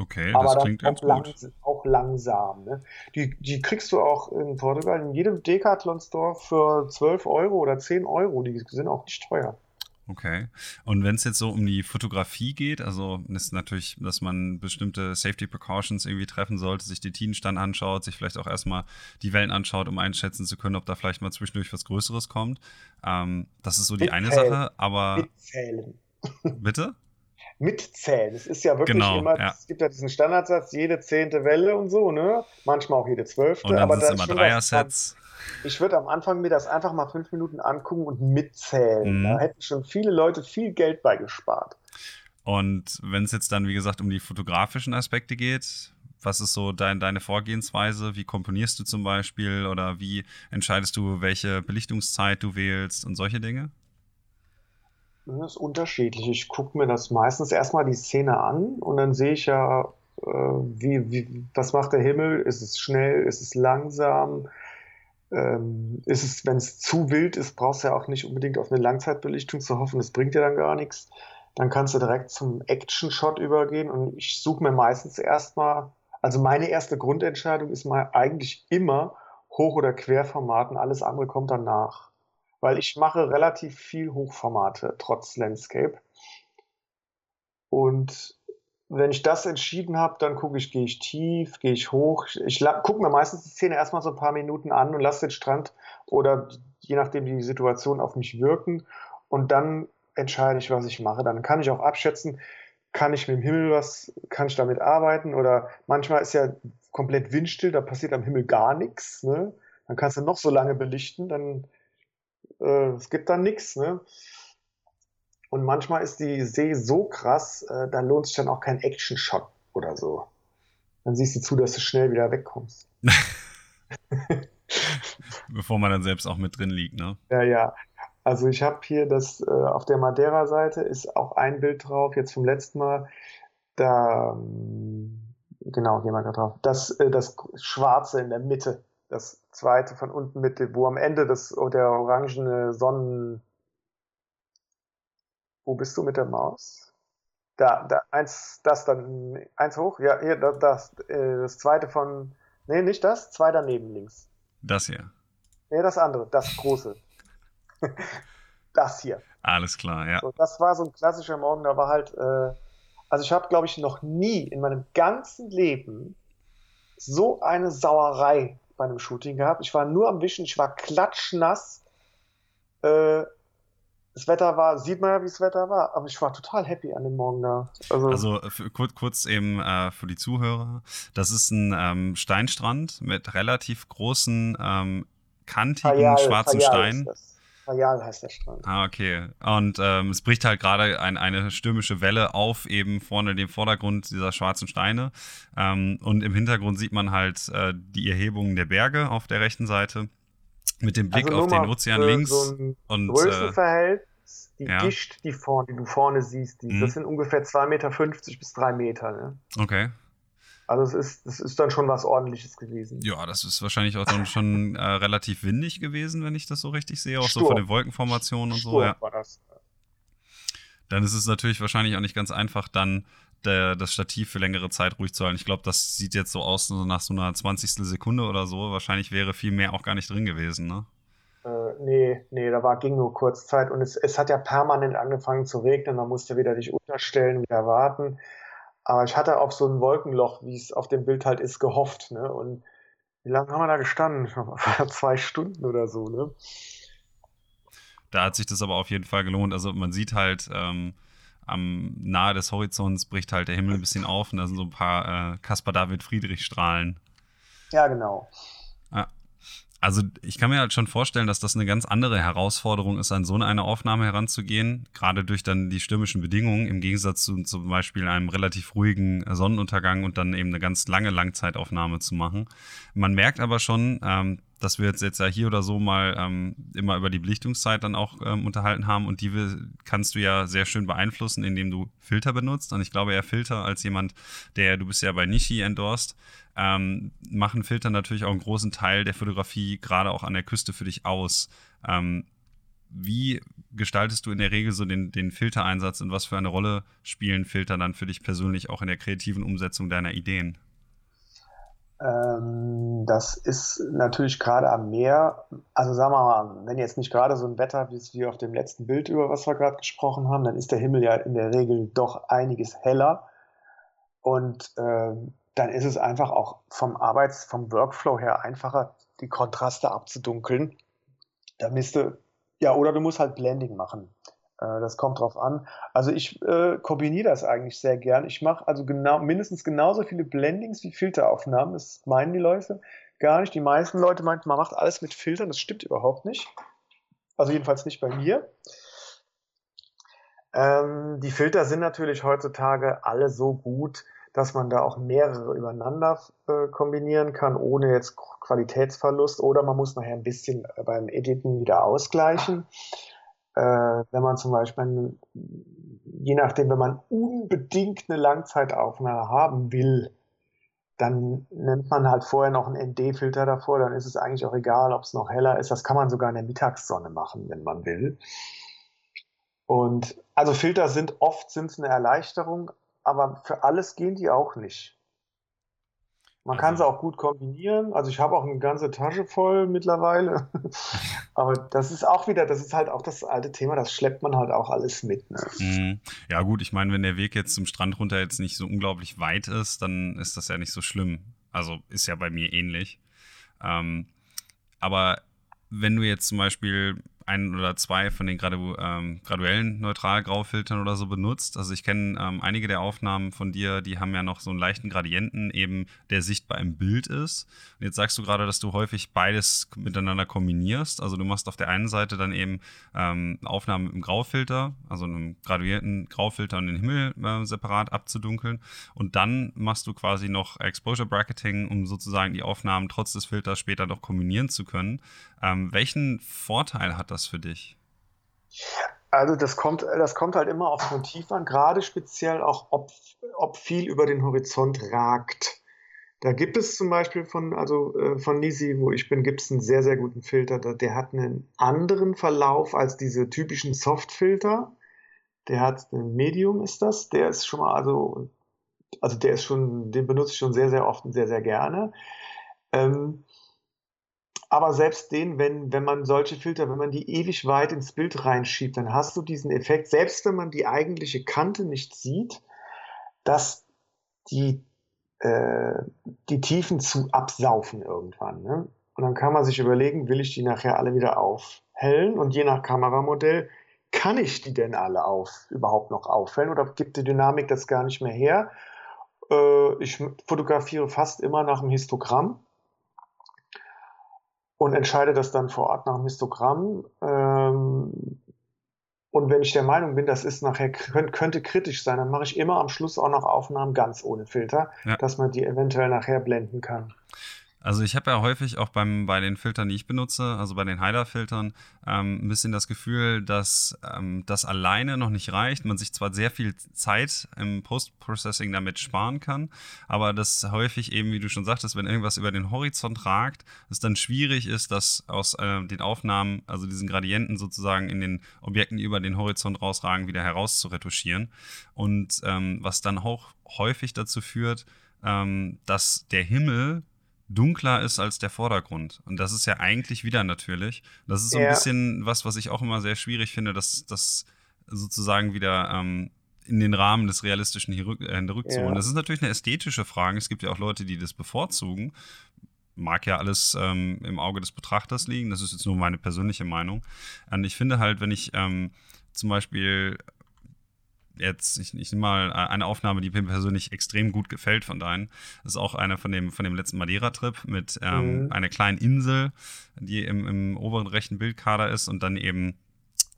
Okay, aber das klingt ganz lang, gut. Auch langsam. Ne? Die, die kriegst du auch in Portugal in jedem Decathlon-Store für 12 Euro oder 10 Euro. Die sind auch nicht teuer. Okay. Und wenn es jetzt so um die Fotografie geht, also ist natürlich, dass man bestimmte Safety Precautions irgendwie treffen sollte, sich den Tidenstand anschaut, sich vielleicht auch erstmal die Wellen anschaut, um einschätzen zu können, ob da vielleicht mal zwischendurch was Größeres kommt. Ähm, das ist so die eine Sache, aber. Mitzählen. Bitte? Mitzählen. Es ist ja wirklich genau, immer, ja. es gibt ja diesen Standardsatz, jede zehnte Welle und so, ne? Manchmal auch jede zwölfte. Und dann aber sind es immer Dreier-Sets. Ich würde am Anfang mir das einfach mal fünf Minuten angucken und mitzählen. Mhm. Da hätten schon viele Leute viel Geld beigespart. Und wenn es jetzt dann, wie gesagt, um die fotografischen Aspekte geht, was ist so dein, deine Vorgehensweise? Wie komponierst du zum Beispiel oder wie entscheidest du, welche Belichtungszeit du wählst und solche Dinge? Das ist unterschiedlich. Ich gucke mir das meistens erstmal die Szene an und dann sehe ich ja, äh, wie, wie, was macht der Himmel? Ist es schnell? Ist es langsam? ähm, ist es, wenn es zu wild ist, brauchst du ja auch nicht unbedingt auf eine Langzeitbelichtung zu hoffen, das bringt dir dann gar nichts. Dann kannst du direkt zum Action-Shot übergehen und ich suche mir meistens erstmal, also meine erste Grundentscheidung ist mal eigentlich immer Hoch- oder Querformaten, alles andere kommt danach. Weil ich mache relativ viel Hochformate, trotz Landscape. Und wenn ich das entschieden habe, dann gucke ich, gehe ich tief, gehe ich hoch. Ich gucke mir meistens die Szene erstmal so ein paar Minuten an und lasse den Strand oder je nachdem die Situation auf mich wirken und dann entscheide ich, was ich mache. Dann kann ich auch abschätzen, kann ich mit dem Himmel was, kann ich damit arbeiten oder manchmal ist ja komplett windstill, da passiert am Himmel gar nichts. Ne? Dann kannst du noch so lange belichten, dann äh, es gibt dann nichts. Ne? Und manchmal ist die See so krass, äh, da lohnt sich dann auch kein Action-Shot oder so. Dann siehst du zu, dass du schnell wieder wegkommst. Bevor man dann selbst auch mit drin liegt, ne? Ja, ja. Also ich habe hier das, äh, auf der Madeira-Seite ist auch ein Bild drauf, jetzt vom letzten Mal. Da, ähm, genau, gehen wir gerade drauf. Das, äh, das Schwarze in der Mitte, das zweite von unten Mitte, wo am Ende das, oh, der orangene Sonnen, wo bist du mit der Maus? Da, da, eins, das dann, eins hoch, ja, hier, das, das, äh, das zweite von, nee, nicht das, zwei daneben links. Das hier. Nee, das andere, das große. das hier. Alles klar, ja. So, das war so ein klassischer Morgen, da war halt, äh, also ich habe, glaube ich, noch nie in meinem ganzen Leben so eine Sauerei bei einem Shooting gehabt. Ich war nur am Wischen, ich war klatschnass. Äh, das Wetter war, sieht man ja, wie das Wetter war, aber ich war total happy an dem Morgen da. Also, also kurz, kurz eben äh, für die Zuhörer, das ist ein ähm, Steinstrand mit relativ großen, ähm, kantigen, Fayal, schwarzen Steinen. Fayal heißt der Strand. Ah, okay. Und ähm, es bricht halt gerade ein, eine stürmische Welle auf, eben vorne dem Vordergrund dieser schwarzen Steine. Ähm, und im Hintergrund sieht man halt äh, die Erhebungen der Berge auf der rechten Seite. Mit dem Blick also auf den Ozean links. So ein und, Größenverhältnis, die ja. Gischt, die, vorne, die du vorne siehst, die, mhm. das sind ungefähr 2,50 Meter bis 3 Meter. Ne? Okay. Also es ist, das ist dann schon was ordentliches gewesen. Ja, das ist wahrscheinlich auch dann schon äh, relativ windig gewesen, wenn ich das so richtig sehe, auch Sturm. so von den Wolkenformationen und Sturm so. Ja. War das. Dann ist es natürlich wahrscheinlich auch nicht ganz einfach, dann der, das Stativ für längere Zeit ruhig zu halten. Ich glaube, das sieht jetzt so aus, so nach so einer 20. Sekunde oder so. Wahrscheinlich wäre viel mehr auch gar nicht drin gewesen, ne? Äh, nee, nee, da war, ging nur kurz Zeit und es, es hat ja permanent angefangen zu regnen. Man musste wieder dich unterstellen, wieder warten. Aber ich hatte auf so ein Wolkenloch, wie es auf dem Bild halt ist, gehofft. Ne? Und wie lange haben wir da gestanden? Zwei Stunden oder so, ne? Da hat sich das aber auf jeden Fall gelohnt. Also man sieht halt, ähm, am nahe des Horizonts bricht halt der Himmel ein bisschen auf und da sind so ein paar äh, Caspar David Friedrich Strahlen. Ja, genau. Ja. Also ich kann mir halt schon vorstellen, dass das eine ganz andere Herausforderung ist, an so eine Aufnahme heranzugehen, gerade durch dann die stürmischen Bedingungen, im Gegensatz zu zum Beispiel einem relativ ruhigen Sonnenuntergang und dann eben eine ganz lange Langzeitaufnahme zu machen. Man merkt aber schon, ähm, dass wir jetzt, jetzt ja hier oder so mal ähm, immer über die Belichtungszeit dann auch ähm, unterhalten haben und die kannst du ja sehr schön beeinflussen, indem du Filter benutzt. Und ich glaube, eher Filter als jemand, der, du bist ja bei Nishi endorsed, ähm, machen Filter natürlich auch einen großen Teil der Fotografie gerade auch an der Küste für dich aus. Ähm, wie gestaltest du in der Regel so den, den Filtereinsatz und was für eine Rolle spielen Filter dann für dich persönlich auch in der kreativen Umsetzung deiner Ideen? Ähm, das ist natürlich gerade am Meer, also sagen wir mal, wenn jetzt nicht gerade so ein Wetter, wie es wir auf dem letzten Bild über was wir gerade gesprochen haben, dann ist der Himmel ja in der Regel doch einiges heller. Und äh, dann ist es einfach auch vom Arbeits-, vom Workflow her einfacher, die Kontraste abzudunkeln. Da müsste, ja, oder du musst halt Blending machen. Äh, das kommt drauf an. Also ich äh, kombiniere das eigentlich sehr gern. Ich mache also genau, mindestens genauso viele Blendings wie Filteraufnahmen. Das meinen die Leute gar nicht. Die meisten Leute meinen, man macht alles mit Filtern. Das stimmt überhaupt nicht. Also jedenfalls nicht bei mir. Ähm, die Filter sind natürlich heutzutage alle so gut, dass man da auch mehrere übereinander äh, kombinieren kann, ohne jetzt Qualitätsverlust. Oder man muss nachher ein bisschen beim Editen wieder ausgleichen äh, wenn man zum Beispiel, je nachdem, wenn man unbedingt eine Langzeitaufnahme haben will, dann nimmt man halt vorher noch einen ND-Filter davor, dann ist es eigentlich auch egal, ob es noch heller ist. Das kann man sogar in der Mittagssonne machen, wenn man will. Und also Filter sind oft sind's eine Erleichterung, aber für alles gehen die auch nicht. Man kann sie auch gut kombinieren. Also ich habe auch eine ganze Tasche voll mittlerweile. Aber das ist auch wieder, das ist halt auch das alte Thema, das schleppt man halt auch alles mit. Ne? Mhm. Ja gut, ich meine, wenn der Weg jetzt zum Strand runter jetzt nicht so unglaublich weit ist, dann ist das ja nicht so schlimm. Also ist ja bei mir ähnlich. Ähm, aber wenn du jetzt zum Beispiel ein oder zwei von den gradu ähm, graduellen Neutral-Graufiltern oder so benutzt. Also ich kenne ähm, einige der Aufnahmen von dir, die haben ja noch so einen leichten Gradienten, eben der sichtbar im Bild ist. Und jetzt sagst du gerade, dass du häufig beides miteinander kombinierst. Also du machst auf der einen Seite dann eben ähm, Aufnahmen mit einem Graufilter, also einem graduierten Graufilter und den Himmel äh, separat abzudunkeln. Und dann machst du quasi noch Exposure Bracketing, um sozusagen die Aufnahmen trotz des Filters später noch kombinieren zu können. Ähm, welchen Vorteil hat das für dich? Also das kommt, das kommt halt immer aufs Motiv an, gerade speziell auch, ob, ob viel über den Horizont ragt. Da gibt es zum Beispiel von, also äh, von Nisi, wo ich bin, gibt es einen sehr, sehr guten Filter. Der hat einen anderen Verlauf als diese typischen Softfilter. Der hat ein Medium, ist das. Der ist schon mal, also, also der ist schon, den benutze ich schon sehr, sehr oft und sehr, sehr gerne. Ähm, aber selbst den, wenn, wenn man solche Filter, wenn man die ewig weit ins Bild reinschiebt, dann hast du diesen Effekt, selbst wenn man die eigentliche Kante nicht sieht, dass die, äh, die Tiefen zu absaufen irgendwann. Ne? Und dann kann man sich überlegen, will ich die nachher alle wieder aufhellen? Und je nach Kameramodell, kann ich die denn alle auf, überhaupt noch aufhellen oder gibt die Dynamik das gar nicht mehr her? Äh, ich fotografiere fast immer nach dem Histogramm und entscheide das dann vor Ort nach dem Histogramm. Ähm, und wenn ich der Meinung bin, das ist nachher könnte kritisch sein, dann mache ich immer am Schluss auch noch Aufnahmen ganz ohne Filter, ja. dass man die eventuell nachher blenden kann. Also ich habe ja häufig auch beim, bei den Filtern, die ich benutze, also bei den Hider-Filtern, ähm, ein bisschen das Gefühl, dass ähm, das alleine noch nicht reicht. Man sich zwar sehr viel Zeit im Post-Processing damit sparen kann, aber das häufig eben, wie du schon sagtest, wenn irgendwas über den Horizont ragt, es dann schwierig ist, das aus äh, den Aufnahmen, also diesen Gradienten sozusagen in den Objekten, die über den Horizont rausragen, wieder herauszuretuschieren. Und ähm, was dann auch häufig dazu führt, ähm, dass der Himmel dunkler ist als der Vordergrund. Und das ist ja eigentlich wieder natürlich. Das ist so ein ja. bisschen was, was ich auch immer sehr schwierig finde, dass das sozusagen wieder ähm, in den Rahmen des Realistischen hier rück, äh, rückzuholen. Ja. Das ist natürlich eine ästhetische Frage. Es gibt ja auch Leute, die das bevorzugen. Mag ja alles ähm, im Auge des Betrachters liegen. Das ist jetzt nur meine persönliche Meinung. Und ich finde halt, wenn ich ähm, zum Beispiel jetzt, ich, ich nehme mal äh, eine Aufnahme, die mir persönlich extrem gut gefällt von deinen. Das ist auch eine von dem, von dem letzten Madeira-Trip mit ähm, mhm. einer kleinen Insel, die im, im oberen rechten Bildkader ist und dann eben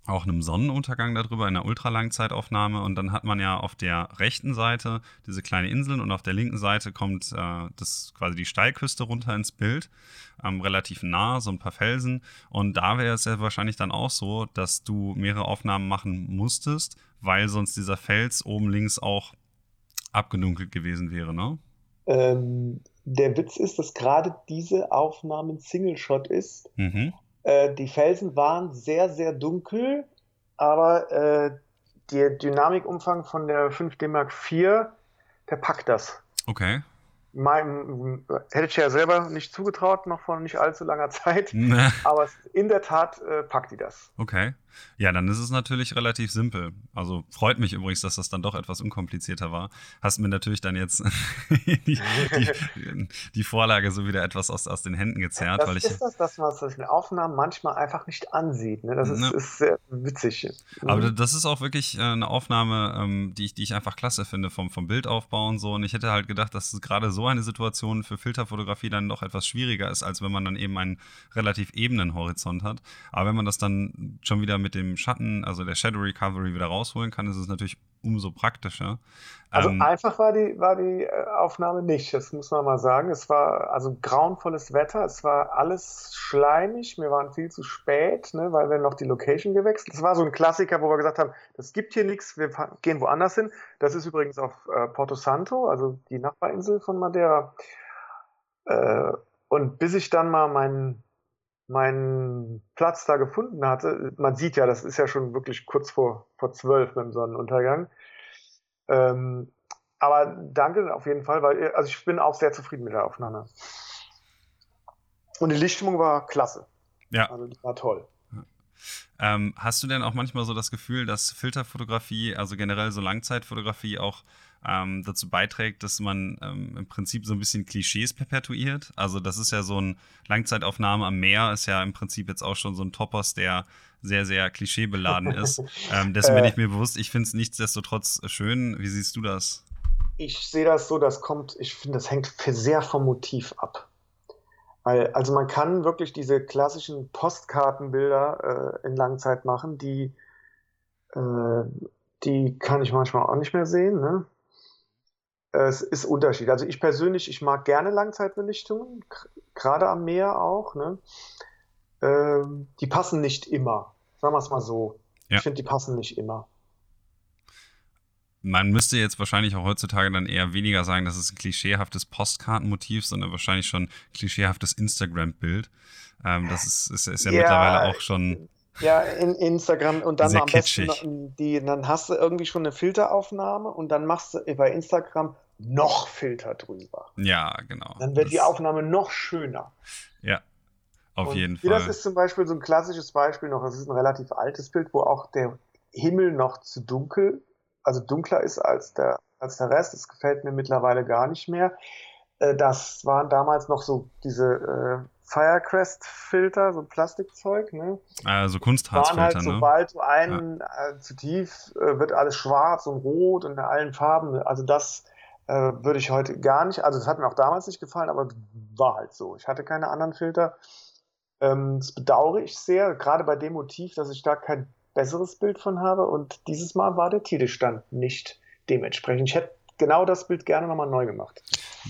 auch einem Sonnenuntergang darüber in einer Ultralangzeitaufnahme und dann hat man ja auf der rechten Seite diese kleine Insel und auf der linken Seite kommt äh, das quasi die Steilküste runter ins Bild, ähm, relativ nah, so ein paar Felsen und da wäre es ja wahrscheinlich dann auch so, dass du mehrere Aufnahmen machen musstest, weil sonst dieser Fels oben links auch abgedunkelt gewesen wäre, ne? Ähm, der Witz ist, dass gerade diese Aufnahme ein Single-Shot ist. Mhm. Äh, die Felsen waren sehr, sehr dunkel, aber äh, der Dynamikumfang von der 5D Mark IV, der packt das. Okay mein, hätte ich ja selber nicht zugetraut, noch vor nicht allzu langer Zeit. Aber in der Tat äh, packt die das. Okay. Ja, dann ist es natürlich relativ simpel. Also freut mich übrigens, dass das dann doch etwas unkomplizierter war. Hast mir natürlich dann jetzt die, die, die, Vorlage so wieder etwas aus, aus den Händen gezerrt. Das weil ich, ist das, dass man solche Aufnahmen manchmal einfach nicht ansieht. Ne? Das ist, ne. ist, sehr witzig. Aber das ist auch wirklich äh, eine Aufnahme, ähm, die, ich, die ich einfach klasse finde vom, vom Bildaufbau und so. Und ich hätte halt gedacht, dass gerade so eine Situation für Filterfotografie dann doch etwas schwieriger ist, als wenn man dann eben einen relativ ebenen Horizont hat. Aber wenn man das dann schon wieder mit dem Schatten, also der Shadow Recovery wieder rausholen kann, ist es natürlich umso praktischer. Also ähm, einfach war die, war die äh, Aufnahme nicht, das muss man mal sagen. Es war also grauenvolles Wetter, es war alles schleimig, wir waren viel zu spät, ne, weil wir noch die Location gewechselt. Das war so ein Klassiker, wo wir gesagt haben, das gibt hier nichts, wir gehen woanders hin. Das ist übrigens auf äh, Porto Santo, also die Nachbarinsel von Madeira. Äh, und bis ich dann mal meinen meinen Platz da gefunden hatte. Man sieht ja, das ist ja schon wirklich kurz vor, vor zwölf mit dem Sonnenuntergang. Ähm, aber danke auf jeden Fall, weil also ich bin auch sehr zufrieden mit der Aufnahme. Und die Lichtstimmung war klasse. Ja. Also die war toll. Ähm, hast du denn auch manchmal so das Gefühl, dass Filterfotografie, also generell so Langzeitfotografie auch ähm, dazu beiträgt, dass man ähm, im Prinzip so ein bisschen Klischees perpetuiert. Also das ist ja so ein Langzeitaufnahme am Meer, ist ja im Prinzip jetzt auch schon so ein Topos, der sehr, sehr klischeebeladen ist. ähm, dessen bin ich mir bewusst, ich finde es nichtsdestotrotz schön. Wie siehst du das? Ich sehe das so, das kommt, ich finde, das hängt sehr vom Motiv ab. Weil, also man kann wirklich diese klassischen Postkartenbilder äh, in Langzeit machen, die, äh, die kann ich manchmal auch nicht mehr sehen. Ne? Es ist Unterschied. Also ich persönlich, ich mag gerne Langzeitbelichtungen, gerade am Meer auch. Ne? Ähm, die passen nicht immer. Sagen wir es mal so. Ja. Ich finde, die passen nicht immer. Man müsste jetzt wahrscheinlich auch heutzutage dann eher weniger sagen, dass es ein klischeehaftes Postkartenmotiv, sondern wahrscheinlich schon ein klischeehaftes Instagram-Bild. Ähm, das ist, ist, ist ja, ja, mittlerweile auch schon. Ja, in Instagram und dann am kitschig. besten die, dann hast du irgendwie schon eine Filteraufnahme und dann machst du bei Instagram noch Filter drüber. Ja, genau. Dann wird das, die Aufnahme noch schöner. Ja, auf und jeden Fall. Das ist zum Beispiel so ein klassisches Beispiel noch. Das ist ein relativ altes Bild, wo auch der Himmel noch zu dunkel, also dunkler ist als der, als der Rest. Das gefällt mir mittlerweile gar nicht mehr. Äh, das waren damals noch so diese äh, Firecrest-Filter, so Plastikzeug, ne? Also Kunstharzfilter, halt, ne? Sobald du einen ja. äh, zu tief, äh, wird alles schwarz und rot und in allen Farben. Also das äh, würde ich heute gar nicht, also das hat mir auch damals nicht gefallen, aber war halt so. Ich hatte keine anderen Filter. Ähm, das bedauere ich sehr, gerade bei dem Motiv, dass ich da kein besseres Bild von habe und dieses Mal war der Titelstand nicht dementsprechend. Ich hätte genau das Bild gerne nochmal neu gemacht.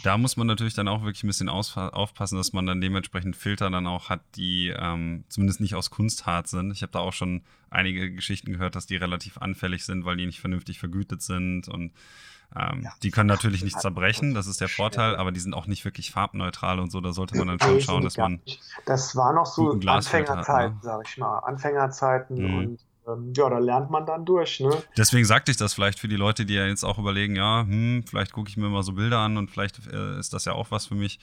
Da muss man natürlich dann auch wirklich ein bisschen aufpassen, dass man dann dementsprechend Filter dann auch hat, die ähm, zumindest nicht aus Kunstharz sind. Ich habe da auch schon einige Geschichten gehört, dass die relativ anfällig sind, weil die nicht vernünftig vergütet sind und ähm, ja, die können natürlich nicht zerbrechen, das ist der Vorteil, aber die sind auch nicht wirklich farbneutral und so. Da sollte man dann schon schauen, dass man. Das war noch so Anfängerzeiten, ne? sag ich mal. Anfängerzeiten mhm. und ja, da lernt man dann durch. Ne? Deswegen sagte ich das vielleicht für die Leute, die ja jetzt auch überlegen, ja, hm, vielleicht gucke ich mir mal so Bilder an und vielleicht äh, ist das ja auch was für mich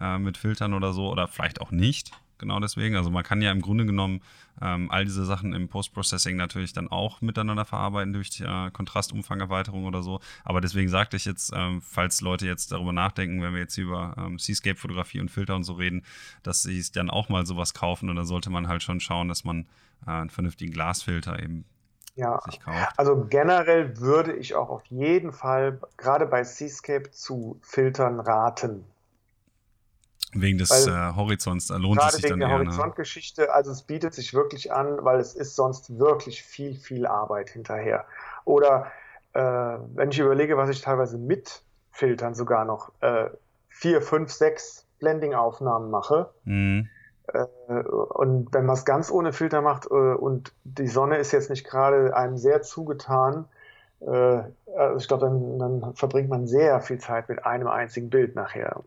äh, mit Filtern oder so oder vielleicht auch nicht genau deswegen. Also man kann ja im Grunde genommen ähm, all diese Sachen im Post-Processing natürlich dann auch miteinander verarbeiten durch äh, Kontrastumfangerweiterung oder so. Aber deswegen sagte ich jetzt, ähm, falls Leute jetzt darüber nachdenken, wenn wir jetzt über ähm, Seascape-Fotografie und Filter und so reden, dass sie dann auch mal sowas kaufen und dann sollte man halt schon schauen, dass man einen vernünftigen Glasfilter eben ja, also generell würde ich auch auf jeden Fall gerade bei Seascape zu Filtern raten. Wegen des äh, Horizonts, da lohnt es sich dann wegen der Horizontgeschichte, also es bietet sich wirklich an, weil es ist sonst wirklich viel, viel Arbeit hinterher. Oder äh, wenn ich überlege, was ich teilweise mit Filtern sogar noch äh, vier, fünf, sechs Blending-Aufnahmen mache. Mhm. Äh, und wenn man es ganz ohne Filter macht äh, und die Sonne ist jetzt nicht gerade einem sehr zugetan, äh, also ich glaube, dann, dann verbringt man sehr viel Zeit mit einem einzigen Bild nachher.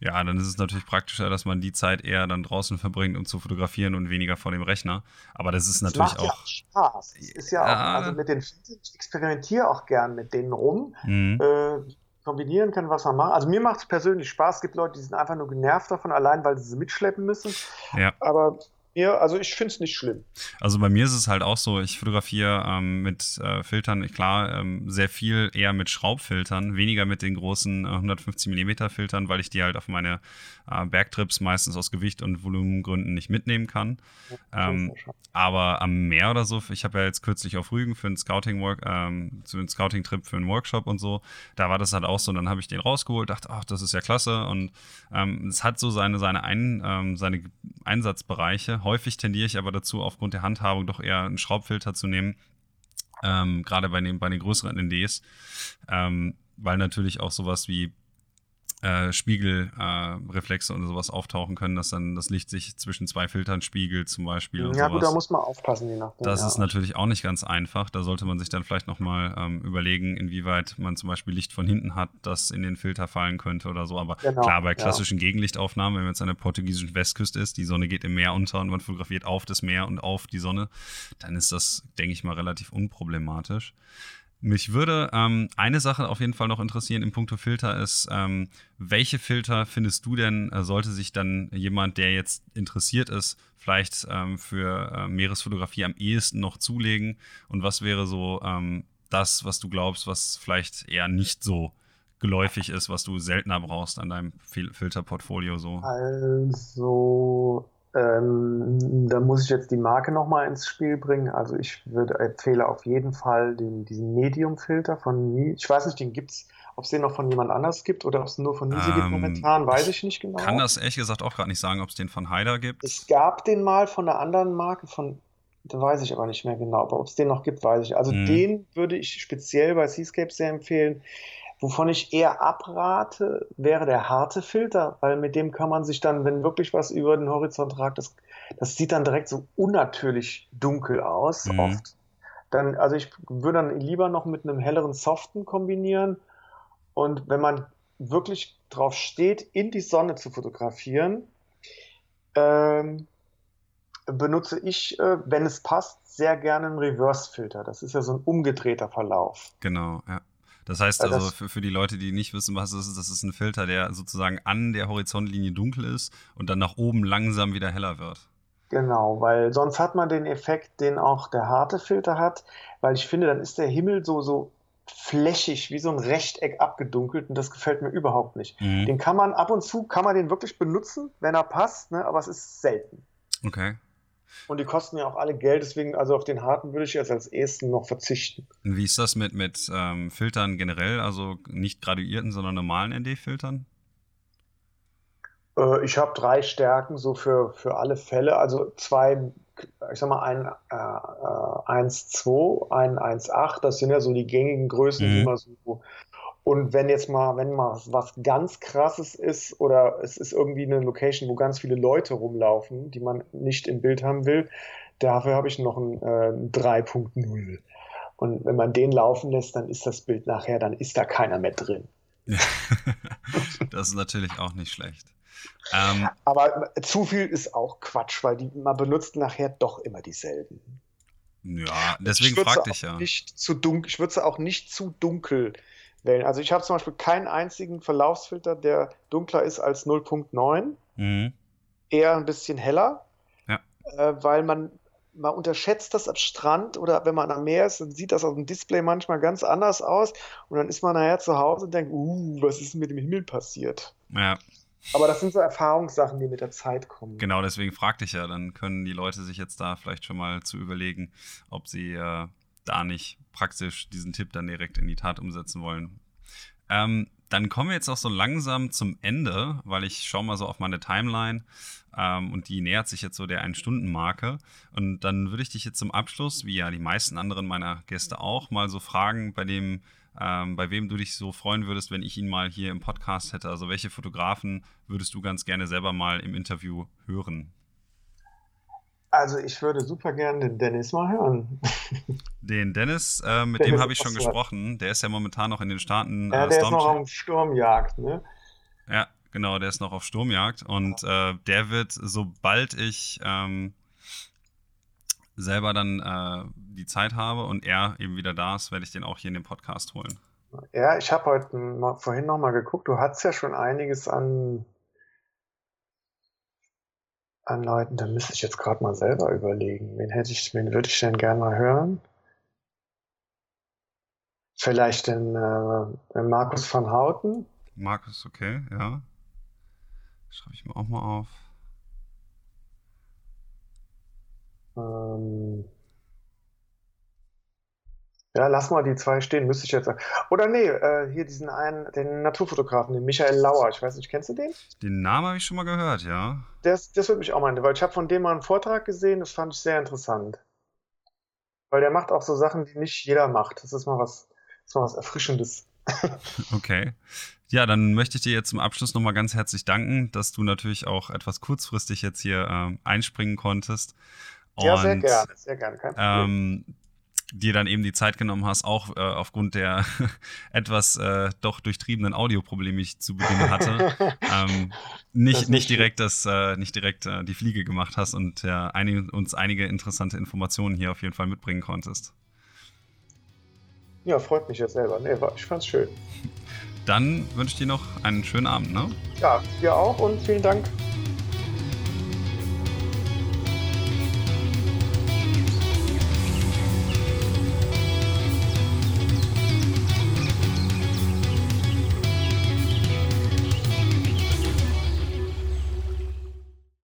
Ja, dann ist es natürlich praktischer, dass man die Zeit eher dann draußen verbringt, um zu fotografieren und weniger vor dem Rechner. Aber das ist das natürlich auch. Ja Spaß. Es ist ja, ja, auch, also mit den ich experimentiere auch gern mit denen rum. Mhm. Äh, kombinieren können, was man macht. Also mir macht es persönlich Spaß. Es gibt Leute, die sind einfach nur genervt davon, allein weil sie sie mitschleppen müssen. Ja. Aber ja, also ich finde es nicht schlimm. Also bei mir ist es halt auch so, ich fotografiere ähm, mit äh, Filtern, klar, ähm, sehr viel eher mit Schraubfiltern, weniger mit den großen äh, 150 mm Filtern, weil ich die halt auf meine äh, Bergtrips meistens aus Gewicht und Volumengründen nicht mitnehmen kann. Ähm, aber am Meer oder so, ich habe ja jetzt kürzlich auf Rügen für einen Scouting-Work, ähm, zu einem Scouting-Trip für einen Workshop und so, da war das halt auch so, dann habe ich den rausgeholt, dachte, ach, das ist ja klasse und ähm, es hat so seine, seine, Ein, ähm, seine Einsatzbereiche Häufig tendiere ich aber dazu, aufgrund der Handhabung doch eher einen Schraubfilter zu nehmen, ähm, gerade bei den, bei den größeren NDs, ähm, weil natürlich auch sowas wie äh, Spiegelreflexe äh, oder sowas auftauchen können, dass dann das Licht sich zwischen zwei Filtern spiegelt zum Beispiel. ja, sowas. gut, da muss man aufpassen, je nachdem. Das ja. ist natürlich auch nicht ganz einfach. Da sollte man sich dann vielleicht nochmal ähm, überlegen, inwieweit man zum Beispiel Licht von hinten hat, das in den Filter fallen könnte oder so. Aber genau, klar, bei klassischen ja. Gegenlichtaufnahmen, wenn man jetzt an der portugiesischen Westküste ist, die Sonne geht im Meer unter und man fotografiert auf das Meer und auf die Sonne, dann ist das, denke ich mal, relativ unproblematisch. Mich würde ähm, eine Sache auf jeden Fall noch interessieren im Punkto Filter ist, ähm, welche Filter findest du denn, äh, sollte sich dann jemand, der jetzt interessiert ist, vielleicht ähm, für äh, Meeresfotografie am ehesten noch zulegen? Und was wäre so ähm, das, was du glaubst, was vielleicht eher nicht so geläufig ist, was du seltener brauchst an deinem Fil Filterportfolio so? Also ähm, da muss ich jetzt die Marke nochmal ins Spiel bringen. Also ich würde empfehle auf jeden Fall den, diesen Medium-Filter von Nie. Ich weiß nicht, den gibt's, ob es den noch von jemand anders gibt oder ob es nur von Nisi ähm, gibt momentan, weiß ich nicht genau. Kann das ehrlich gesagt auch gerade nicht sagen, ob es den von Haider gibt. Es gab den mal von einer anderen Marke, von da weiß ich aber nicht mehr genau. Aber ob es den noch gibt, weiß ich. Also hm. den würde ich speziell bei Seascape sehr empfehlen. Wovon ich eher abrate, wäre der harte Filter, weil mit dem kann man sich dann, wenn wirklich was über den Horizont ragt, das, das sieht dann direkt so unnatürlich dunkel aus, mhm. oft. Dann, also ich würde dann lieber noch mit einem helleren Soften kombinieren. Und wenn man wirklich drauf steht, in die Sonne zu fotografieren, ähm, benutze ich, äh, wenn es passt, sehr gerne einen Reverse-Filter. Das ist ja so ein umgedrehter Verlauf. Genau, ja. Das heißt also für, für die Leute, die nicht wissen, was es ist, das ist ein Filter, der sozusagen an der Horizontlinie dunkel ist und dann nach oben langsam wieder heller wird. Genau, weil sonst hat man den Effekt, den auch der harte Filter hat, weil ich finde, dann ist der Himmel so, so flächig, wie so ein Rechteck abgedunkelt und das gefällt mir überhaupt nicht. Mhm. Den kann man ab und zu, kann man den wirklich benutzen, wenn er passt, ne? aber es ist selten. Okay. Und die kosten ja auch alle Geld, deswegen, also auf den harten würde ich jetzt als ehesten noch verzichten. Wie ist das mit, mit ähm, Filtern generell, also nicht graduierten, sondern normalen ND-Filtern? Äh, ich habe drei Stärken so für, für alle Fälle. Also zwei, ich sag mal, ein äh, 1,2, äh, ein 1,8, das sind ja so die gängigen Größen, mhm. die man so und wenn jetzt mal, wenn mal was ganz krasses ist oder es ist irgendwie eine Location, wo ganz viele Leute rumlaufen, die man nicht im Bild haben will, dafür habe ich noch ein äh, 3.0. Und wenn man den laufen lässt, dann ist das Bild nachher, dann ist da keiner mehr drin. das ist natürlich auch nicht schlecht. Ähm, Aber zu viel ist auch Quatsch, weil die, man benutzt nachher doch immer dieselben. Ja, deswegen fragte ich ja. Nicht zu dunkel, ich würde es auch nicht zu dunkel wählen. Also ich habe zum Beispiel keinen einzigen Verlaufsfilter, der dunkler ist als 0.9. Mhm. Eher ein bisschen heller, ja. äh, weil man, man unterschätzt das am Strand oder wenn man am Meer ist, dann sieht das auf dem Display manchmal ganz anders aus und dann ist man nachher zu Hause und denkt, uh, was ist denn mit dem Himmel passiert? Ja. Aber das sind so Erfahrungssachen, die mit der Zeit kommen. Genau, deswegen fragte ich ja, dann können die Leute sich jetzt da vielleicht schon mal zu überlegen, ob sie äh, da nicht praktisch diesen Tipp dann direkt in die Tat umsetzen wollen. Ähm, dann kommen wir jetzt auch so langsam zum Ende, weil ich schaue mal so auf meine Timeline ähm, und die nähert sich jetzt so der Ein-Stunden-Marke. Und dann würde ich dich jetzt zum Abschluss, wie ja die meisten anderen meiner Gäste auch, mal so fragen, bei dem, ähm, bei wem du dich so freuen würdest, wenn ich ihn mal hier im Podcast hätte. Also welche Fotografen würdest du ganz gerne selber mal im Interview hören? Also ich würde super gerne den Dennis mal hören. Den Dennis, äh, mit Dennis dem habe ich schon gesprochen. Der ist ja momentan noch in den Staaten. Ja, äh, der ist noch am Sturmjagd, ne? Ja, Genau, der ist noch auf Sturmjagd und äh, der wird, sobald ich ähm, selber dann äh, die Zeit habe und er eben wieder da ist, werde ich den auch hier in den Podcast holen. Ja, ich habe heute mal, vorhin noch mal geguckt. Du hast ja schon einiges an, an Leuten. Da müsste ich jetzt gerade mal selber überlegen. Wen hätte ich, wen würde ich denn gerne mal hören? Vielleicht den, äh, den Markus van Houten. Markus, okay, ja. Schreibe ich mir auch mal auf. Ähm, ja, lass mal die zwei stehen, müsste ich jetzt sagen. Oder nee, äh, hier diesen einen, den Naturfotografen, den Michael Lauer. Ich weiß nicht, kennst du den? Den Namen habe ich schon mal gehört, ja. Das, das würde mich auch meinen, weil ich habe von dem mal einen Vortrag gesehen, das fand ich sehr interessant. Weil der macht auch so Sachen, die nicht jeder macht. Das ist mal was, das mal was Erfrischendes. okay. Ja, dann möchte ich dir jetzt zum Abschluss nochmal ganz herzlich danken, dass du natürlich auch etwas kurzfristig jetzt hier äh, einspringen konntest. Und, ja, sehr gerne, sehr gerne, kein Problem. Ähm, dir dann eben die Zeit genommen hast, auch äh, aufgrund der etwas äh, doch durchtriebenen Audioprobleme, die ich zu Beginn hatte, ähm, nicht, nicht direkt das, äh, nicht direkt äh, die Fliege gemacht hast und ja, einige, uns einige interessante Informationen hier auf jeden Fall mitbringen konntest. Ja, freut mich jetzt selber. Nee, ich fand's schön. Dann wünsche ich dir noch einen schönen Abend, ne? Ja, dir auch und vielen Dank